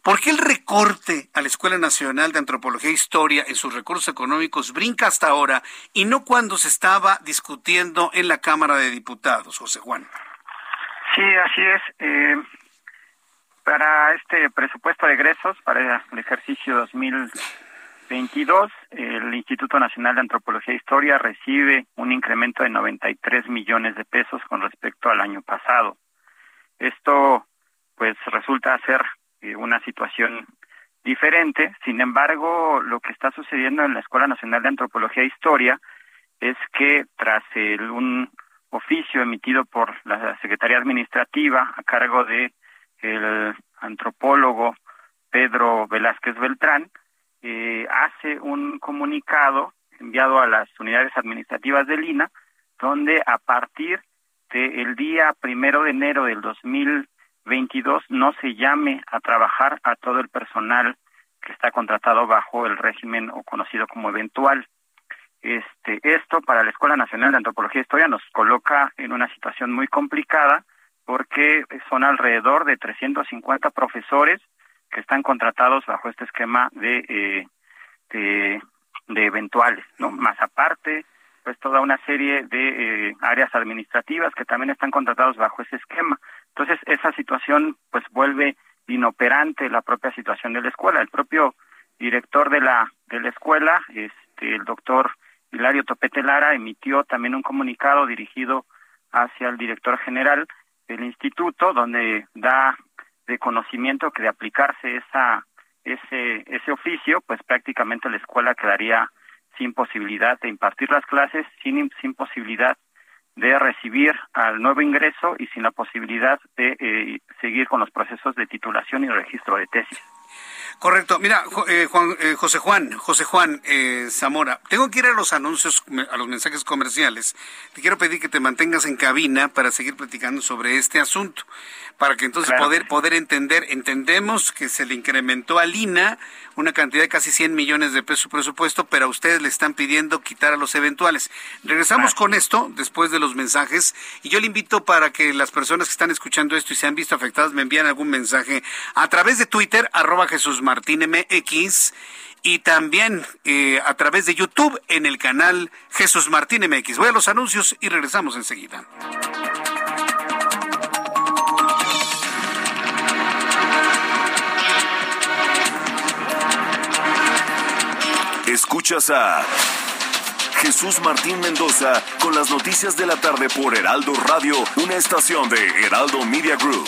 ¿Por qué el recorte a la Escuela Nacional de Antropología e Historia en sus recursos económicos brinca hasta ahora y no cuando se estaba discutiendo en la Cámara de Diputados, José Juan? Sí, así es. Eh, para este presupuesto de egresos, para el ejercicio 2022, el Instituto Nacional de Antropología e Historia recibe un incremento de 93 millones de pesos con respecto al año pasado. Esto pues resulta ser eh, una situación diferente. Sin embargo, lo que está sucediendo en la Escuela Nacional de Antropología e Historia es que tras el, un oficio emitido por la Secretaría Administrativa a cargo de el antropólogo Pedro Velázquez Beltrán, eh, hace un comunicado enviado a las unidades administrativas de Lina, donde a partir del día primero de enero del 2000 22 no se llame a trabajar a todo el personal que está contratado bajo el régimen o conocido como eventual. Este, esto para la Escuela Nacional de Antropología e Historia nos coloca en una situación muy complicada porque son alrededor de 350 profesores que están contratados bajo este esquema de, eh, de, de, eventuales, ¿no? Más aparte, pues toda una serie de eh, áreas administrativas que también están contratados bajo ese esquema. Entonces, esa situación pues vuelve inoperante la propia situación de la escuela. El propio director de la, de la escuela, este, el doctor Hilario Topete Lara, emitió también un comunicado dirigido hacia el director general del instituto, donde da de conocimiento que de aplicarse esa ese ese oficio, pues prácticamente la escuela quedaría sin posibilidad de impartir las clases, sin sin posibilidad de recibir al nuevo ingreso y sin la posibilidad de eh, seguir con los procesos de titulación y registro de tesis. Correcto. Mira, eh, Juan, eh, José Juan, José Juan eh, Zamora, tengo que ir a los anuncios, a los mensajes comerciales. Te quiero pedir que te mantengas en cabina para seguir platicando sobre este asunto, para que entonces poder poder entender. Entendemos que se le incrementó a Lina una cantidad de casi 100 millones de pesos presupuesto, pero a ustedes le están pidiendo quitar a los eventuales. Regresamos con esto después de los mensajes y yo le invito para que las personas que están escuchando esto y se han visto afectadas me envíen algún mensaje a través de Twitter, arroba Jesús Martín MX y también eh, a través de YouTube en el canal Jesús Martín MX. Voy a los anuncios y regresamos enseguida. Escuchas a Jesús Martín Mendoza con las noticias de la tarde por Heraldo Radio, una estación de Heraldo Media Group.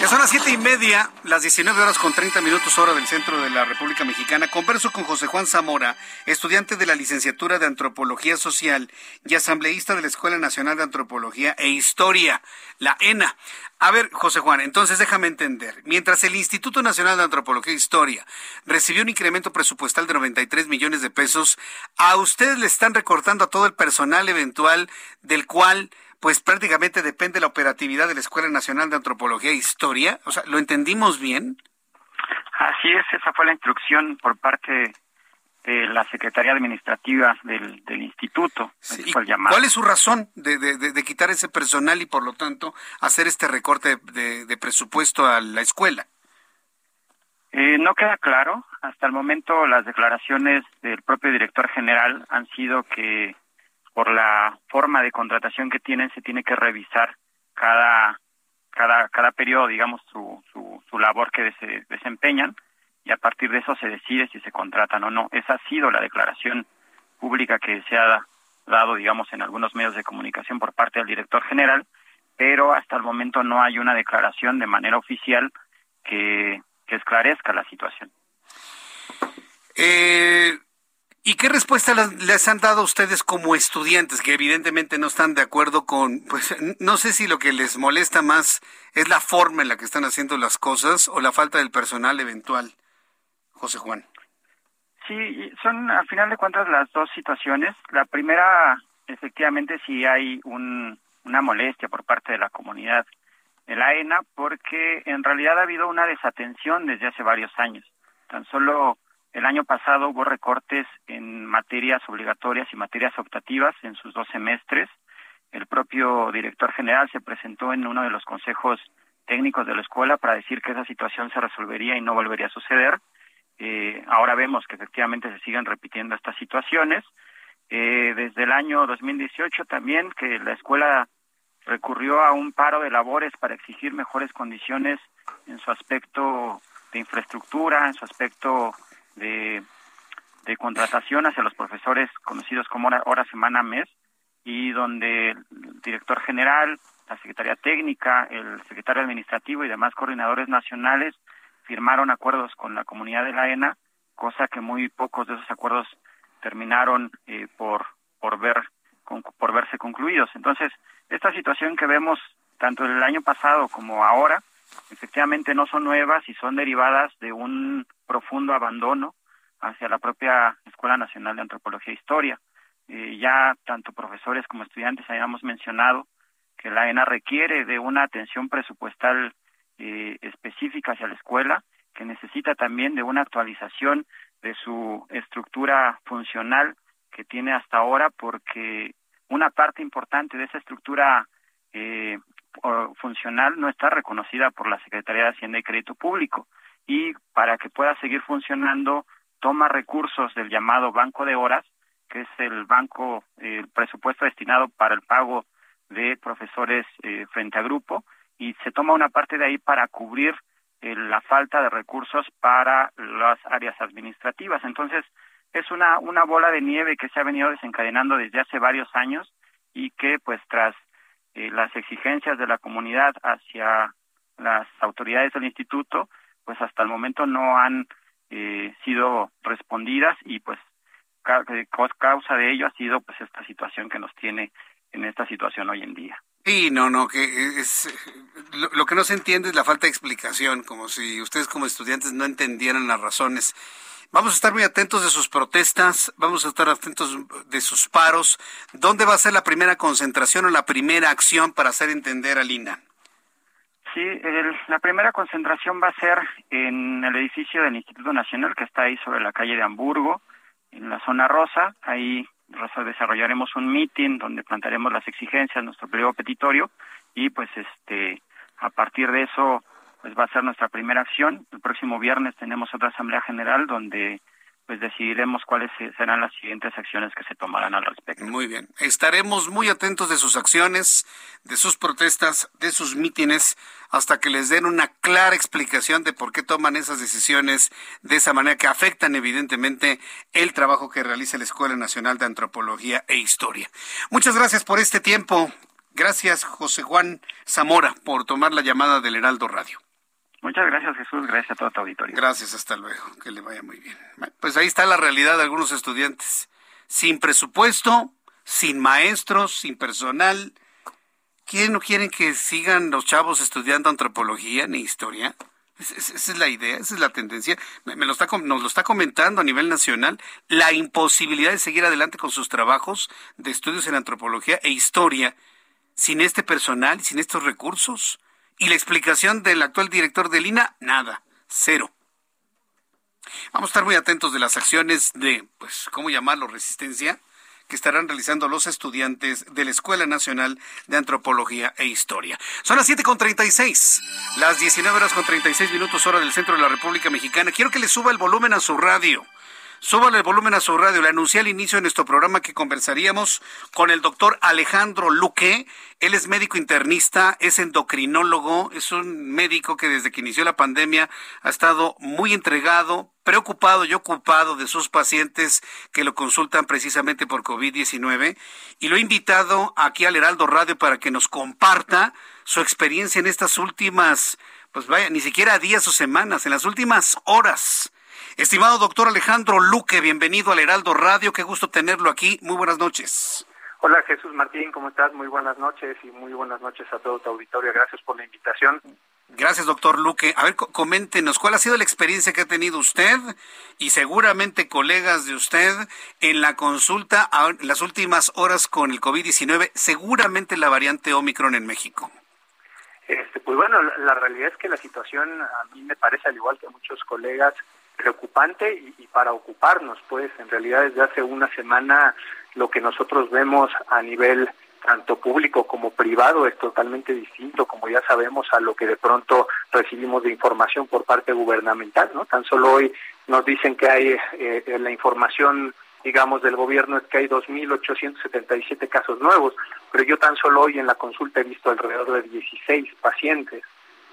Ya son las siete y media, las 19 horas con 30 minutos hora del centro de la República Mexicana. Converso con José Juan Zamora, estudiante de la licenciatura de Antropología Social y asambleísta de la Escuela Nacional de Antropología e Historia, la ENA. A ver, José Juan, entonces déjame entender. Mientras el Instituto Nacional de Antropología e Historia recibió un incremento presupuestal de 93 millones de pesos, a ustedes le están recortando a todo el personal eventual del cual pues prácticamente depende la operatividad de la Escuela Nacional de Antropología e Historia. O sea, ¿lo entendimos bien? Así es, esa fue la instrucción por parte de la Secretaría Administrativa del, instituto. ¿Cuál es su razón de, de, quitar ese personal y por lo tanto hacer este recorte de, presupuesto a la escuela? Eh, no queda claro. Hasta el momento las declaraciones del propio director general han sido que por la forma de contratación que tienen, se tiene que revisar cada, cada, cada periodo, digamos, su, su, labor que se desempeñan y a partir de eso se decide si se contratan o no. Esa ha sido la declaración pública que se ha dado, digamos, en algunos medios de comunicación por parte del director general, pero hasta el momento no hay una declaración de manera oficial que, que esclarezca la situación. Eh, ¿Y qué respuesta les han dado ustedes como estudiantes que evidentemente no están de acuerdo con, pues no sé si lo que les molesta más es la forma en la que están haciendo las cosas o la falta del personal eventual? José Juan. Sí, son a final de cuentas las dos situaciones. La primera, efectivamente, sí hay un, una molestia por parte de la comunidad de la ENA porque en realidad ha habido una desatención desde hace varios años. Tan solo el año pasado hubo recortes en materias obligatorias y materias optativas en sus dos semestres. El propio director general se presentó en uno de los consejos técnicos de la escuela para decir que esa situación se resolvería y no volvería a suceder. Eh, ahora vemos que efectivamente se siguen repitiendo estas situaciones. Eh, desde el año 2018 también que la escuela recurrió a un paro de labores para exigir mejores condiciones en su aspecto de infraestructura, en su aspecto de, contratación hacia los profesores conocidos como hora, semana, mes, y donde el director general, la Secretaría Técnica, el secretario administrativo y demás coordinadores nacionales firmaron acuerdos con la comunidad de la ENA, cosa que muy pocos de esos acuerdos terminaron eh, por, por, ver, por verse concluidos. Entonces, esta situación que vemos tanto el año pasado como ahora, efectivamente no son nuevas y son derivadas de un profundo abandono hacia la propia Escuela Nacional de Antropología e Historia. Eh, ya tanto profesores como estudiantes habíamos mencionado que la ENA requiere de una atención presupuestal eh, específica hacia la escuela, que necesita también de una actualización de su estructura funcional que tiene hasta ahora, porque una parte importante de esa estructura eh, funcional no está reconocida por la Secretaría de Hacienda y Crédito Público y para que pueda seguir funcionando toma recursos del llamado Banco de Horas, que es el banco, el presupuesto destinado para el pago de profesores eh, frente a grupo, y se toma una parte de ahí para cubrir eh, la falta de recursos para las áreas administrativas. Entonces, es una, una bola de nieve que se ha venido desencadenando desde hace varios años y que, pues, tras eh, las exigencias de la comunidad hacia las autoridades del instituto, pues hasta el momento no han eh, sido respondidas y pues eh, causa de ello ha sido pues esta situación que nos tiene en esta situación hoy en día. Sí, no, no, que es lo, que no se entiende es la falta de explicación, como si ustedes como estudiantes no entendieran las razones. Vamos a estar muy atentos de sus protestas, vamos a estar atentos de sus paros. ¿Dónde va a ser la primera concentración o la primera acción para hacer entender a Lina? Sí, la primera concentración va a ser en el edificio del Instituto Nacional que está ahí sobre la calle de Hamburgo, en la zona rosa. Ahí desarrollaremos un meeting donde plantearemos las exigencias, nuestro pliego petitorio y pues este a partir de eso pues va a ser nuestra primera acción. El próximo viernes tenemos otra asamblea general donde pues decidiremos cuáles serán las siguientes acciones que se tomarán al respecto. Muy bien. Estaremos muy atentos de sus acciones, de sus protestas, de sus mítines, hasta que les den una clara explicación de por qué toman esas decisiones de esa manera que afectan evidentemente el trabajo que realiza la Escuela Nacional de Antropología e Historia. Muchas gracias por este tiempo. Gracias, José Juan Zamora, por tomar la llamada del Heraldo Radio. Muchas gracias, Jesús. Gracias a todo tu auditorio. Gracias, hasta luego. Que le vaya muy bien. Pues ahí está la realidad de algunos estudiantes. Sin presupuesto, sin maestros, sin personal. ¿Quién no quieren que sigan los chavos estudiando antropología ni historia? Esa es la idea, esa es la tendencia. Me lo está, nos lo está comentando a nivel nacional la imposibilidad de seguir adelante con sus trabajos de estudios en antropología e historia sin este personal, sin estos recursos. Y la explicación del actual director de Lina, nada, cero. Vamos a estar muy atentos de las acciones de, pues, ¿cómo llamarlo? Resistencia que estarán realizando los estudiantes de la Escuela Nacional de Antropología e Historia. Son las 7.36, las 19 horas con 36 minutos hora del centro de la República Mexicana. Quiero que le suba el volumen a su radio. Súbale el volumen a su radio. Le anuncié al inicio de nuestro programa que conversaríamos con el doctor Alejandro Luque. Él es médico internista, es endocrinólogo, es un médico que desde que inició la pandemia ha estado muy entregado, preocupado y ocupado de sus pacientes que lo consultan precisamente por COVID-19. Y lo he invitado aquí al Heraldo Radio para que nos comparta su experiencia en estas últimas, pues vaya, ni siquiera días o semanas, en las últimas horas Estimado doctor Alejandro Luque, bienvenido al Heraldo Radio, qué gusto tenerlo aquí. Muy buenas noches. Hola Jesús Martín, ¿cómo estás? Muy buenas noches y muy buenas noches a todo tu auditorio. Gracias por la invitación. Gracias, doctor Luque. A ver, coméntenos, ¿cuál ha sido la experiencia que ha tenido usted y seguramente colegas de usted en la consulta en las últimas horas con el COVID-19, seguramente la variante Omicron en México? Este, pues bueno, la realidad es que la situación a mí me parece, al igual que a muchos colegas, preocupante y, para ocuparnos, pues en realidad desde hace una semana lo que nosotros vemos a nivel tanto público como privado es totalmente distinto, como ya sabemos, a lo que de pronto recibimos de información por parte gubernamental, ¿no? Tan solo hoy nos dicen que hay eh, la información, digamos, del gobierno es que hay 2.877 casos nuevos, pero yo tan solo hoy en la consulta he visto alrededor de 16 pacientes,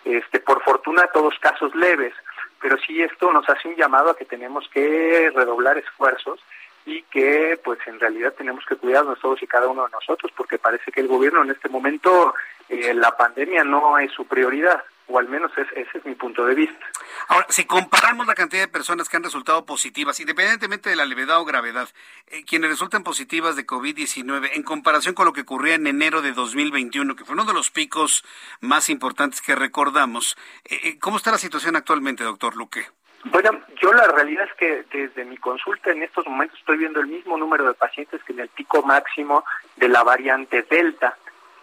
este, por fortuna todos casos leves, pero sí esto nos hace un llamado a que tenemos que redoblar esfuerzos y que pues en realidad tenemos que cuidarnos todos y cada uno de nosotros porque parece que el gobierno en este momento eh, la pandemia no es su prioridad o al menos ese es mi punto de vista. Ahora, si comparamos la cantidad de personas que han resultado positivas, independientemente de la levedad o gravedad, eh, quienes resultan positivas de COVID-19, en comparación con lo que ocurría en enero de 2021, que fue uno de los picos más importantes que recordamos, eh, ¿cómo está la situación actualmente, doctor Luque? Bueno, yo la realidad es que desde mi consulta en estos momentos estoy viendo el mismo número de pacientes que en el pico máximo de la variante Delta.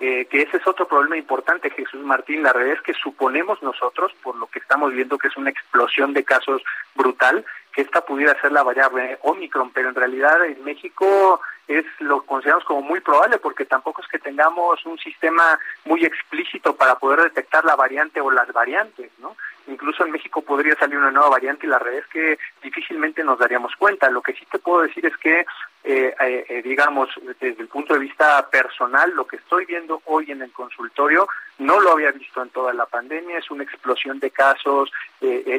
Eh, que ese es otro problema importante, Jesús Martín. La realidad es que suponemos nosotros, por lo que estamos viendo que es una explosión de casos brutal, que esta pudiera ser la variable Omicron, pero en realidad en México es lo consideramos como muy probable porque tampoco es que tengamos un sistema muy explícito para poder detectar la variante o las variantes, ¿no? Incluso en México podría salir una nueva variante y la realidad es que difícilmente nos daríamos cuenta. Lo que sí te puedo decir es que, eh, eh, eh, digamos, desde el punto de vista personal, lo que estoy viendo hoy en el consultorio no lo había visto en toda la pandemia, es una explosión de casos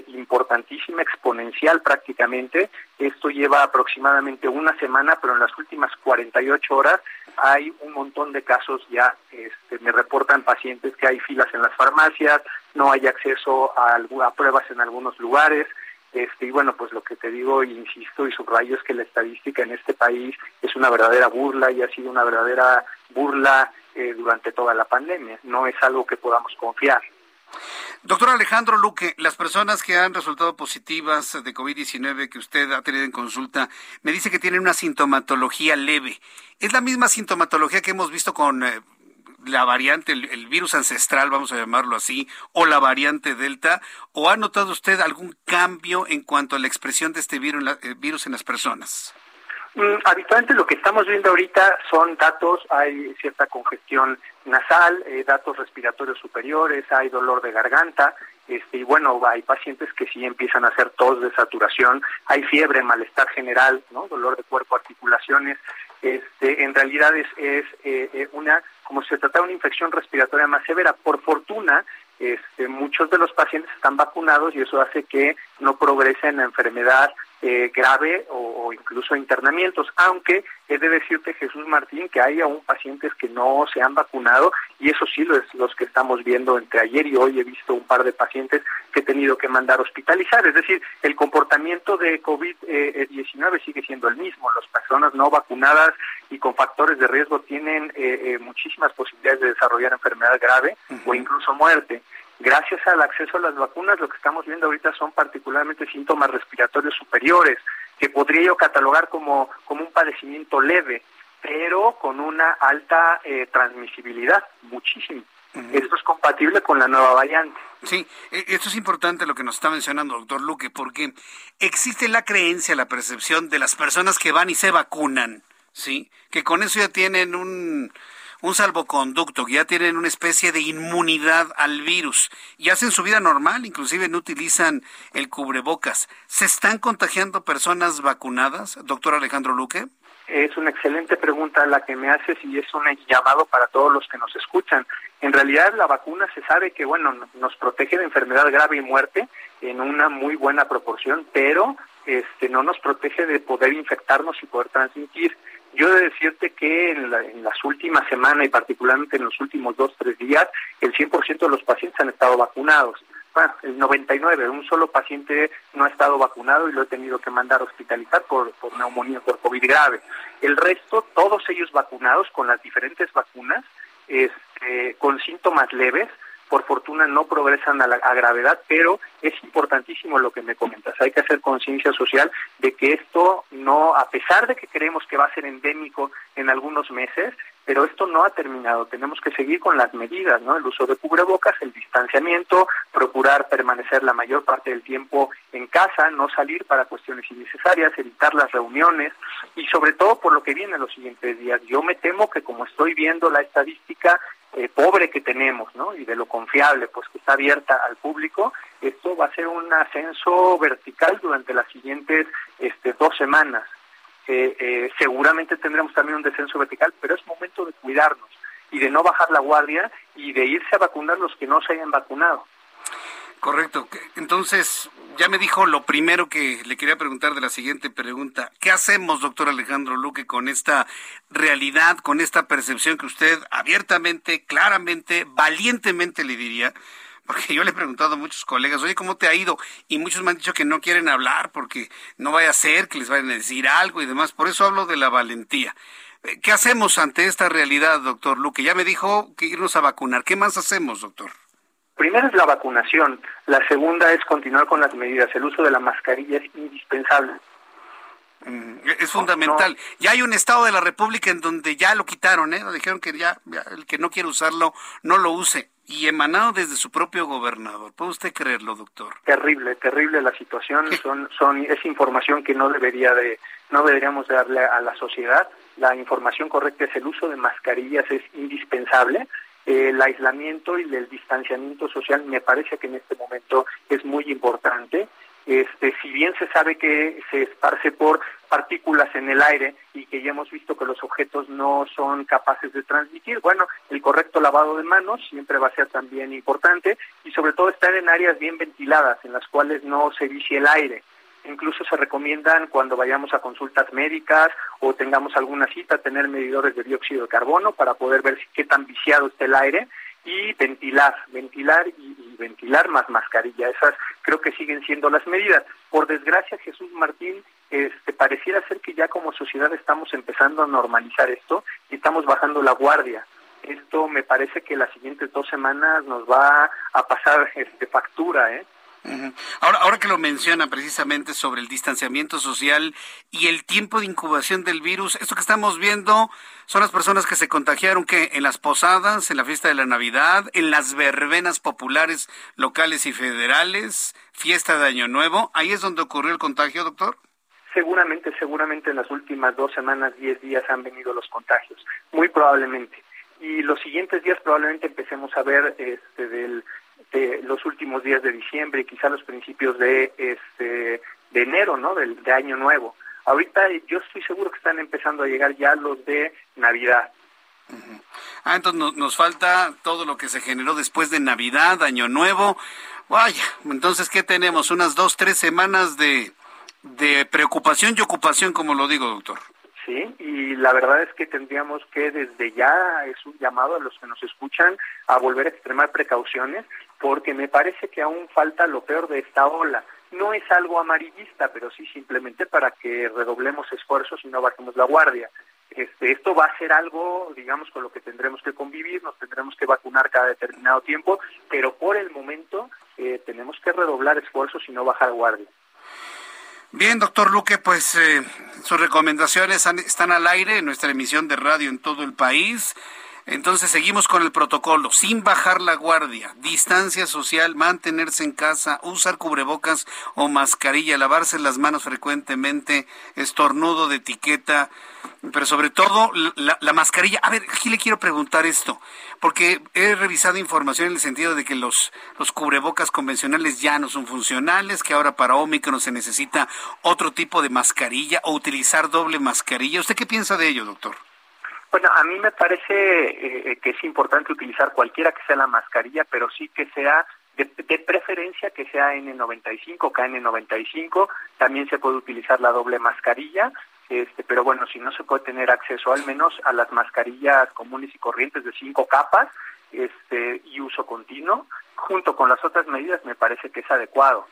importantísima, exponencial prácticamente. Esto lleva aproximadamente una semana, pero en las últimas 48 horas hay un montón de casos ya. Este, me reportan pacientes que hay filas en las farmacias, no hay acceso a, pruebas en algunos lugares. Este, y bueno, pues lo que te digo, insisto y subrayo es que la estadística en este país es una verdadera burla y ha sido una verdadera burla eh, durante toda la pandemia. No es algo que podamos confiar. Doctor Alejandro Luque, las personas que han resultado positivas de COVID-19 que usted ha tenido en consulta, me dice que tienen una sintomatología leve. ¿Es la misma sintomatología que hemos visto con eh, la variante, el, virus ancestral, vamos a llamarlo así, o la variante Delta? ¿O ha notado usted algún cambio en cuanto a la expresión de este virus eh, virus en las personas? Mm, habitualmente lo que estamos viendo ahorita son datos, hay cierta congestión nasal, eh, datos respiratorios superiores, hay dolor de garganta, este, y bueno, hay pacientes que sí empiezan a hacer tos de saturación, hay fiebre, malestar general, ¿no? dolor de cuerpo, articulaciones, este, en realidad es, es eh, eh, una, como si se tratara de una infección respiratoria más severa. Por fortuna, este, muchos de los pacientes están vacunados y eso hace que no progrese en la enfermedad eh, grave o, incluso internamientos, aunque he de decirte, Jesús Martín, que hay aún pacientes que no se han vacunado y eso sí lo es los que estamos viendo entre ayer y hoy. He visto un par de pacientes que he tenido que mandar hospitalizar. Es decir, el comportamiento de COVID-19 sigue siendo el mismo. Las personas no vacunadas y con factores de riesgo tienen eh, eh, muchísimas posibilidades de desarrollar enfermedad grave o incluso muerte. Gracias al acceso a las vacunas, lo que estamos viendo ahorita son particularmente síntomas respiratorios superiores, que podría yo catalogar como, como un padecimiento leve, pero con una alta eh, transmisibilidad, muchísimo. Esto es compatible con la nueva variante. Sí, e, esto es importante lo que nos está mencionando, doctor Luque, porque existe la creencia, la percepción de las personas que van y se vacunan, ¿sí? Que con eso ya tienen un, un salvoconducto, que ya tienen una especie de inmunidad al virus y hacen su vida normal, inclusive no utilizan el cubrebocas. ¿Se están contagiando personas vacunadas, doctor Alejandro Luque? Es una excelente pregunta la que me haces y es un llamado para todos los que nos escuchan. En realidad la vacuna se sabe que bueno nos protege de enfermedad grave y muerte en una muy buena proporción, pero este no nos protege de poder infectarnos y poder transmitir. Yo he de decirte que en, las últimas semanas y particularmente en los últimos dos, tres días, el 100% de los pacientes han estado vacunados. Bueno, el 99, un solo paciente no ha estado vacunado y lo he tenido que mandar a hospitalizar por, por neumonía, por COVID grave. El resto, todos ellos vacunados con las diferentes vacunas, este, con síntomas leves, por fortuna no progresan a, la, gravedad, pero es importantísimo lo que me comentas. Hay que hacer conciencia social de que esto no, a pesar de que creemos que va a ser endémico en algunos meses, pero esto no ha terminado. Tenemos que seguir con las medidas, ¿no? El uso de cubrebocas, el distanciamiento, procurar permanecer la mayor parte del tiempo en casa, no salir para cuestiones innecesarias, evitar las reuniones y sobre todo por lo que viene en los siguientes días. Yo me temo que como estoy viendo la estadística eh, pobre que tenemos, ¿no? Y de lo confiable, pues que está abierta al público, esto va a ser un ascenso vertical durante las siguientes este, dos semanas. Eh, eh, seguramente tendremos también un descenso vertical, pero es momento de cuidarnos y de no bajar la guardia y de irse a vacunar los que no se hayan vacunado. Correcto. Entonces, ya me dijo lo primero que le quería preguntar de la siguiente pregunta. ¿Qué hacemos, doctor Alejandro Luque, con esta realidad, con esta percepción que usted abiertamente, claramente, valientemente le diría? Porque yo le he preguntado a muchos colegas, oye, ¿cómo te ha ido? Y muchos me han dicho que no quieren hablar porque no vaya a ser que les vayan a decir algo y demás. Por eso hablo de la valentía. ¿Qué hacemos ante esta realidad, doctor Luque? Ya me dijo que irnos a vacunar. ¿Qué más hacemos, doctor? Primero es la vacunación, la segunda es continuar con las medidas. El uso de la mascarilla es indispensable. Mm, es fundamental. Ya hay un estado de la República en donde ya lo quitaron, ¿eh? Dijeron que ya, el que no quiere usarlo no lo use. Y emanado desde su propio gobernador. ¿Puede usted creerlo, doctor? Terrible, terrible la situación. Son, son, es información que no debería de, no deberíamos darle a la sociedad. La información correcta es el uso de mascarillas es indispensable. El aislamiento y el distanciamiento social me parece que en este momento es muy importante. Este, si bien se sabe que se esparce por partículas en el aire y que ya hemos visto que los objetos no son capaces de transmitir, bueno, el correcto lavado de manos siempre va a ser también importante y sobre todo estar en áreas bien ventiladas en las cuales no se vicie el aire. Incluso se recomiendan cuando vayamos a consultas médicas o tengamos alguna cita tener medidores de dióxido de carbono para poder ver qué tan viciado está el aire y ventilar, ventilar y, ventilar más mascarilla. Esas creo que siguen siendo las medidas. Por desgracia, Jesús Martín, este, pareciera ser que ya como sociedad estamos empezando a normalizar esto y estamos bajando la guardia. Esto me parece que las siguientes dos semanas nos va a pasar este, factura, ¿eh? Ahora, ahora que lo menciona precisamente sobre el distanciamiento social y el tiempo de incubación del virus, esto que estamos viendo son las personas que se contagiaron que en las posadas, en la fiesta de la Navidad, en las verbenas populares locales y federales, fiesta de Año Nuevo, ahí es donde ocurrió el contagio, doctor. Seguramente, seguramente en las últimas dos semanas, diez días han venido los contagios, muy probablemente. Y los siguientes días probablemente empecemos a ver este del de los últimos días de diciembre y quizá los principios de este de enero, ¿no? Del de año nuevo. Ahorita yo estoy seguro que están empezando a llegar ya los de Navidad. Ah, entonces nos, falta todo lo que se generó después de Navidad, Año Nuevo. Vaya, entonces, ¿qué tenemos? Unas dos, tres semanas de, de preocupación y ocupación, como lo digo, doctor. Sí, y la verdad es que tendríamos que desde ya es un llamado a los que nos escuchan a volver a extremar precauciones porque me parece que aún falta lo peor de esta ola. No es algo amarillista, pero sí simplemente para que redoblemos esfuerzos y no bajemos la guardia. Este, esto va a ser algo, digamos, con lo que tendremos que convivir, nos tendremos que vacunar cada determinado tiempo, pero por el momento eh, tenemos que redoblar esfuerzos y no bajar guardia. Bien, doctor Luque, pues eh, sus recomendaciones están al aire en nuestra emisión de radio en todo el país. Entonces seguimos con el protocolo, sin bajar la guardia, distancia social, mantenerse en casa, usar cubrebocas o mascarilla, lavarse las manos frecuentemente, estornudo de etiqueta, pero sobre todo la, mascarilla. A ver, aquí le quiero preguntar esto, porque he revisado información en el sentido de que los, los cubrebocas convencionales ya no son funcionales, que ahora para Omicron se necesita otro tipo de mascarilla o utilizar doble mascarilla. ¿Usted qué piensa de ello, doctor? Bueno, a mí me parece eh, que es importante utilizar cualquiera que sea la mascarilla, pero sí que sea de, preferencia que sea N95, KN95, también se puede utilizar la doble mascarilla, este, pero bueno, si no se puede tener acceso al menos a las mascarillas comunes y corrientes de cinco capas este, y uso continuo, junto con las otras medidas me parece que es adecuado.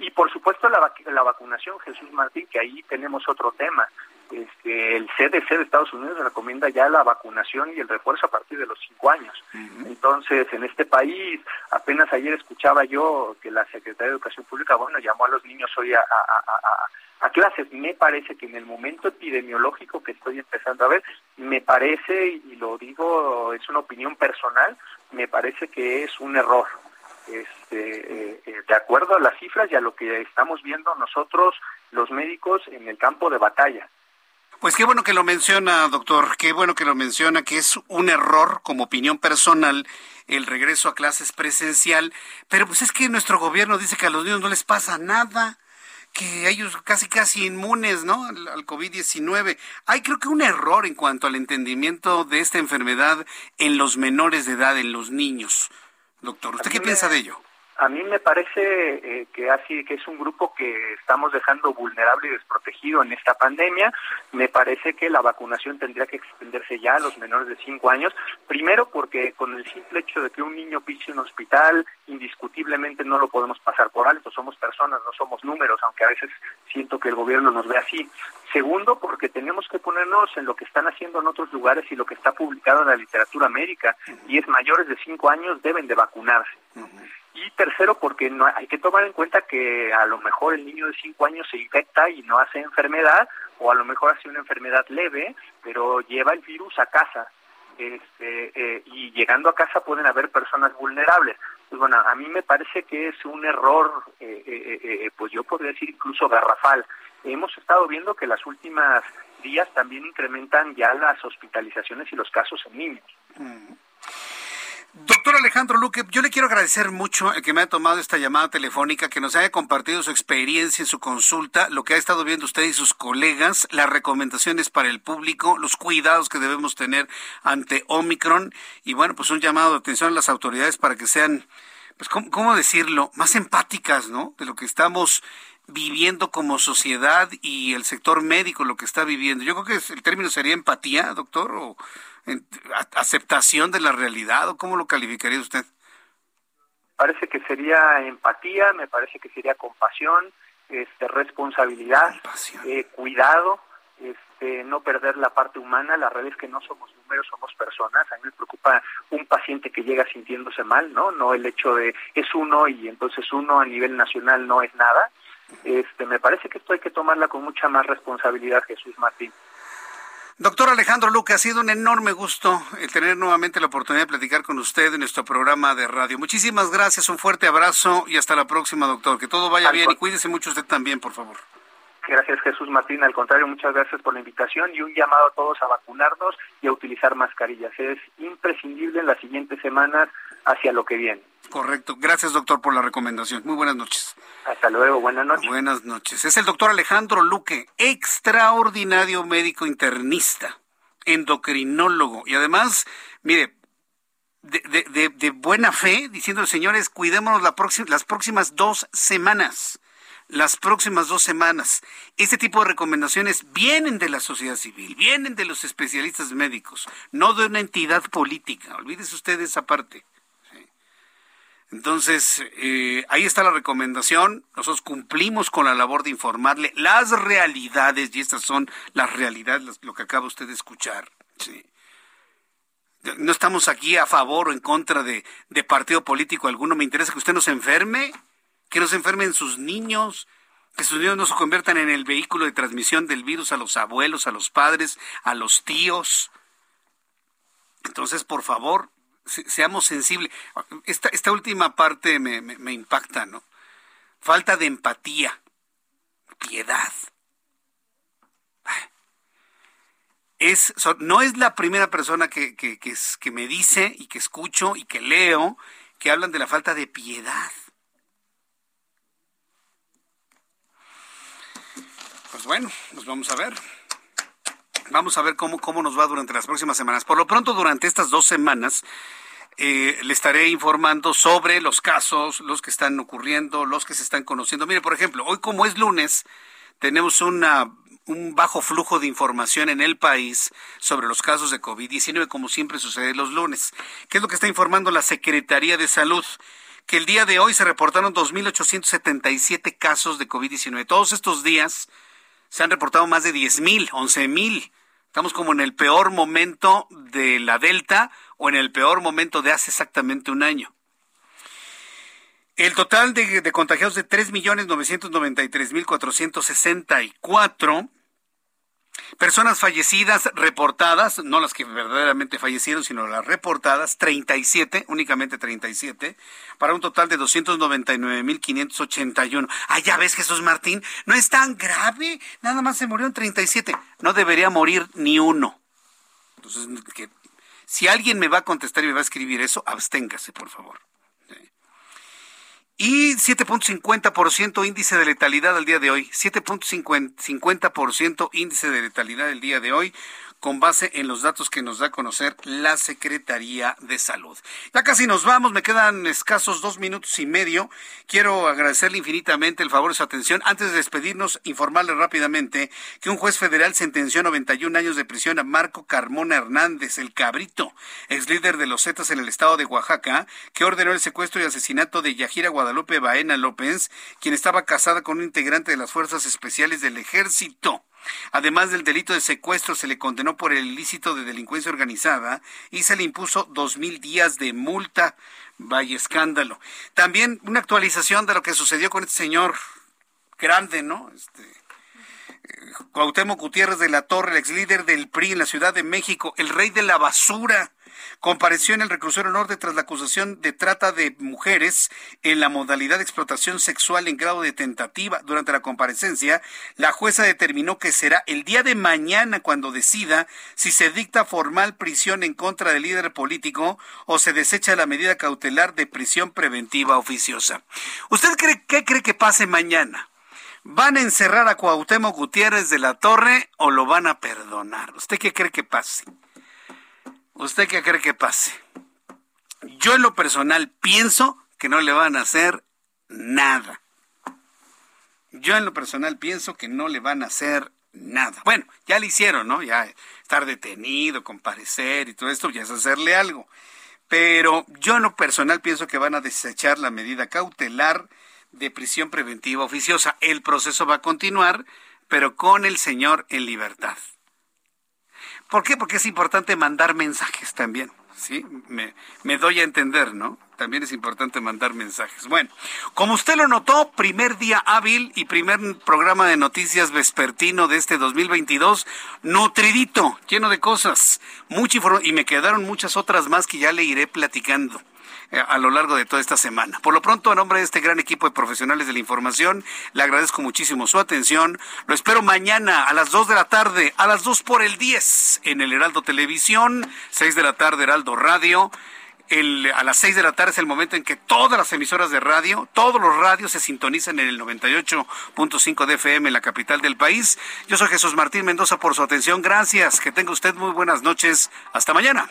Y por supuesto la, la vacunación, Jesús Martín, que ahí tenemos otro tema. Este, el CDC de Estados Unidos recomienda ya la vacunación y el refuerzo a partir de los cinco años. Entonces, en este país, apenas ayer escuchaba yo que la Secretaría de Educación Pública, bueno, llamó a los niños hoy a, a, clases. Me parece que en el momento epidemiológico que estoy empezando a ver, me parece, y lo digo, es una opinión personal, me parece que es un error. Este, eh, eh, de acuerdo a las cifras y a lo que estamos viendo nosotros, los médicos, en el campo de batalla. Pues qué bueno que lo menciona, doctor, qué bueno que lo menciona, que es un error como opinión personal el regreso a clases presencial, pero pues es que nuestro gobierno dice que a los niños no les pasa nada, que ellos casi casi inmunes, ¿no? Al, al COVID-19. Hay creo que un error en cuanto al entendimiento de esta enfermedad en los menores de edad, en los niños. Doctor, ¿usted qué piensa de ello? A mí me parece eh, que así que es un grupo que estamos dejando vulnerable y desprotegido en esta pandemia. Me parece que la vacunación tendría que extenderse ya a los menores de 5 años. Primero porque con el simple hecho de que un niño pise un hospital, indiscutiblemente no lo podemos pasar por alto. Somos personas, no somos números, aunque a veces siento que el gobierno nos ve así. Segundo, porque tenemos que ponernos en lo que están haciendo en otros lugares y lo que está publicado en la literatura médica, y es mayores de 5 años deben de vacunarse. Y tercero, porque no hay que tomar en cuenta que a lo mejor el niño de 5 años se infecta y no hace enfermedad, o a lo mejor ha sido una enfermedad leve, pero lleva el virus a casa. Este, eh, y llegando a casa pueden haber personas vulnerables. Pues bueno, a mí me parece que es un error, eh, pues yo podría decir incluso garrafal. Hemos estado viendo que las últimas días también incrementan ya las hospitalizaciones y los casos en niños. Mm. Doctor Alejandro Luque, yo le quiero agradecer mucho el que me haya tomado esta llamada telefónica, que nos haya compartido su experiencia en su consulta, lo que ha estado viendo usted y sus colegas, las recomendaciones para el público, los cuidados que debemos tener ante Omicron y bueno, pues un llamado de atención a las autoridades para que sean, pues, ¿cómo, decirlo?, más empáticas, ¿no? De lo que estamos viviendo como sociedad y el sector médico lo que está viviendo. Yo creo que el término sería empatía, doctor, o aceptación de la realidad o cómo lo calificaría usted? Parece que sería empatía, me parece que sería compasión, este, responsabilidad, eh, cuidado, este, no perder la parte humana. La realidad es que no somos números, somos personas. A mí me preocupa un paciente que llega sintiéndose mal, ¿no? No el hecho de es uno y entonces uno a nivel nacional no es nada. Este, me parece que esto hay que tomarla con mucha más responsabilidad, Jesús Martín. Doctor Alejandro Luque, ha sido un enorme gusto el tener nuevamente la oportunidad de platicar con usted en nuestro programa de radio. Muchísimas gracias, un fuerte abrazo y hasta la próxima, doctor. Que todo vaya bien y cuídese mucho usted también, por favor. Gracias, Jesús Martín. Al contrario, muchas gracias por la invitación y un llamado a todos a vacunarnos y a utilizar mascarillas. Es imprescindible en las siguientes semanas hacia lo que viene. Correcto. Gracias, doctor, por la recomendación. Muy buenas noches. Hasta luego. Buenas noches. Buenas noches. Es el doctor Alejandro Luque, extraordinario médico internista, endocrinólogo y además, mire, de, buena fe, diciendo, señores, cuidémonos la próxima, las próximas dos semanas. Las próximas dos semanas. Este tipo de recomendaciones vienen de la sociedad civil, vienen de los especialistas médicos, no de una entidad política. Olvídese usted de esa parte. Entonces, eh, ahí está la recomendación. Nosotros cumplimos con la labor de informarle las realidades, y estas son las realidades, lo que acaba usted de escuchar. No estamos aquí a favor o en contra de, de partido político alguno. Me interesa que usted no se enferme, que no se enfermen sus niños, que sus niños no se conviertan en el vehículo de transmisión del virus a los abuelos, a los padres, a los tíos. Entonces, por favor, seamos sensibles. Esta, última parte me, me, impacta, ¿no? Falta de empatía, piedad. Es, no es la primera persona que, que, que, que me dice y que escucho y que leo que hablan de la falta de piedad. Pues bueno, pues vamos a ver. Vamos a ver cómo, cómo nos va durante las próximas semanas. Por lo pronto, durante estas dos semanas, eh, le estaré informando sobre los casos, los que están ocurriendo, los que se están conociendo. Mire, por ejemplo, hoy como es lunes, tenemos una, un bajo flujo de información en el país sobre los casos de COVID-19, como siempre sucede los lunes. ¿Qué es lo que está informando la Secretaría de Salud? Que el día de hoy se reportaron 2.877 casos de COVID-19. Todos estos días se han reportado más de 10.000, 11.000. Estamos como en el peor momento de la Delta o en el peor momento de hace exactamente un año. El total de, de contagiados de 3.993.464 Personas fallecidas reportadas, no las que verdaderamente fallecieron, sino las reportadas, 37, únicamente 37, para un total de 299.581. Ah, ya ves, Jesús Martín, no es tan grave, nada más se murieron 37. No debería morir ni uno. Entonces, que, si alguien me va a contestar y me va a escribir eso, absténgase, por favor. Y 7.50% índice de letalidad al día de hoy. 7.50% índice de letalidad el día de hoy con base en los datos que nos da a conocer la Secretaría de Salud. Ya casi nos vamos, me quedan escasos dos minutos y medio. Quiero agradecerle infinitamente el favor de su atención. Antes de despedirnos, informarle rápidamente que un juez federal sentenció a 91 años de prisión a Marco Carmona Hernández, el cabrito, ex líder de los Zetas en el estado de Oaxaca, que ordenó el secuestro y asesinato de Yajira Guadalupe Baena López, quien estaba casada con un integrante de las Fuerzas Especiales del Ejército. Además del delito de secuestro, se le condenó por el ilícito de delincuencia organizada y se le impuso dos mil días de multa. Vaya escándalo. También una actualización de lo que sucedió con este señor grande, ¿no? Este, Cuauhtémoc Gutiérrez de la Torre, el ex líder del PRI en la Ciudad de México, el rey de la basura, compareció en el reclusorio norte tras la acusación de trata de mujeres en la modalidad de explotación sexual en grado de tentativa. Durante la comparecencia, la jueza determinó que será el día de mañana cuando decida si se dicta formal prisión en contra del líder político o se desecha la medida cautelar de prisión preventiva oficiosa. ¿Usted cree qué cree que pase mañana? ¿Van a encerrar a Cuauhtémoc Gutiérrez de la Torre o lo van a perdonar? ¿Usted qué cree que pase? ¿Usted qué cree que pase? Yo en lo personal pienso que no le van a hacer nada. Yo en lo personal pienso que no le van a hacer nada. Bueno, ya le hicieron, ¿no? Ya estar detenido, comparecer y todo esto ya es hacerle algo. Pero yo en lo personal pienso que van a desechar la medida cautelar de prisión preventiva oficiosa. El proceso va a continuar, pero con el señor en libertad. ¿Por qué? Porque es importante mandar mensajes también. ¿Sí? Me, me doy a entender, ¿no? También es importante mandar mensajes. Bueno, como usted lo notó, primer día hábil y primer programa de noticias vespertino de este 2022, nutridito, lleno de cosas, mucha información, y me quedaron muchas otras más que ya le iré platicando. Eh, a lo largo de toda esta semana. Por lo pronto, a nombre de este gran equipo de profesionales de la información, le agradezco muchísimo su atención. Lo espero mañana a las 2 de la tarde, a las 2 por el 10 en el Heraldo Televisión, 6 de la tarde Heraldo Radio. El, a las 6 de la tarde es el momento en que todas las emisoras de radio, todos los radios se sintonizan en el 98.5 de FM en la capital del país. Yo soy Jesús Martín Mendoza por su atención. Gracias. Que tenga usted muy buenas noches. Hasta mañana.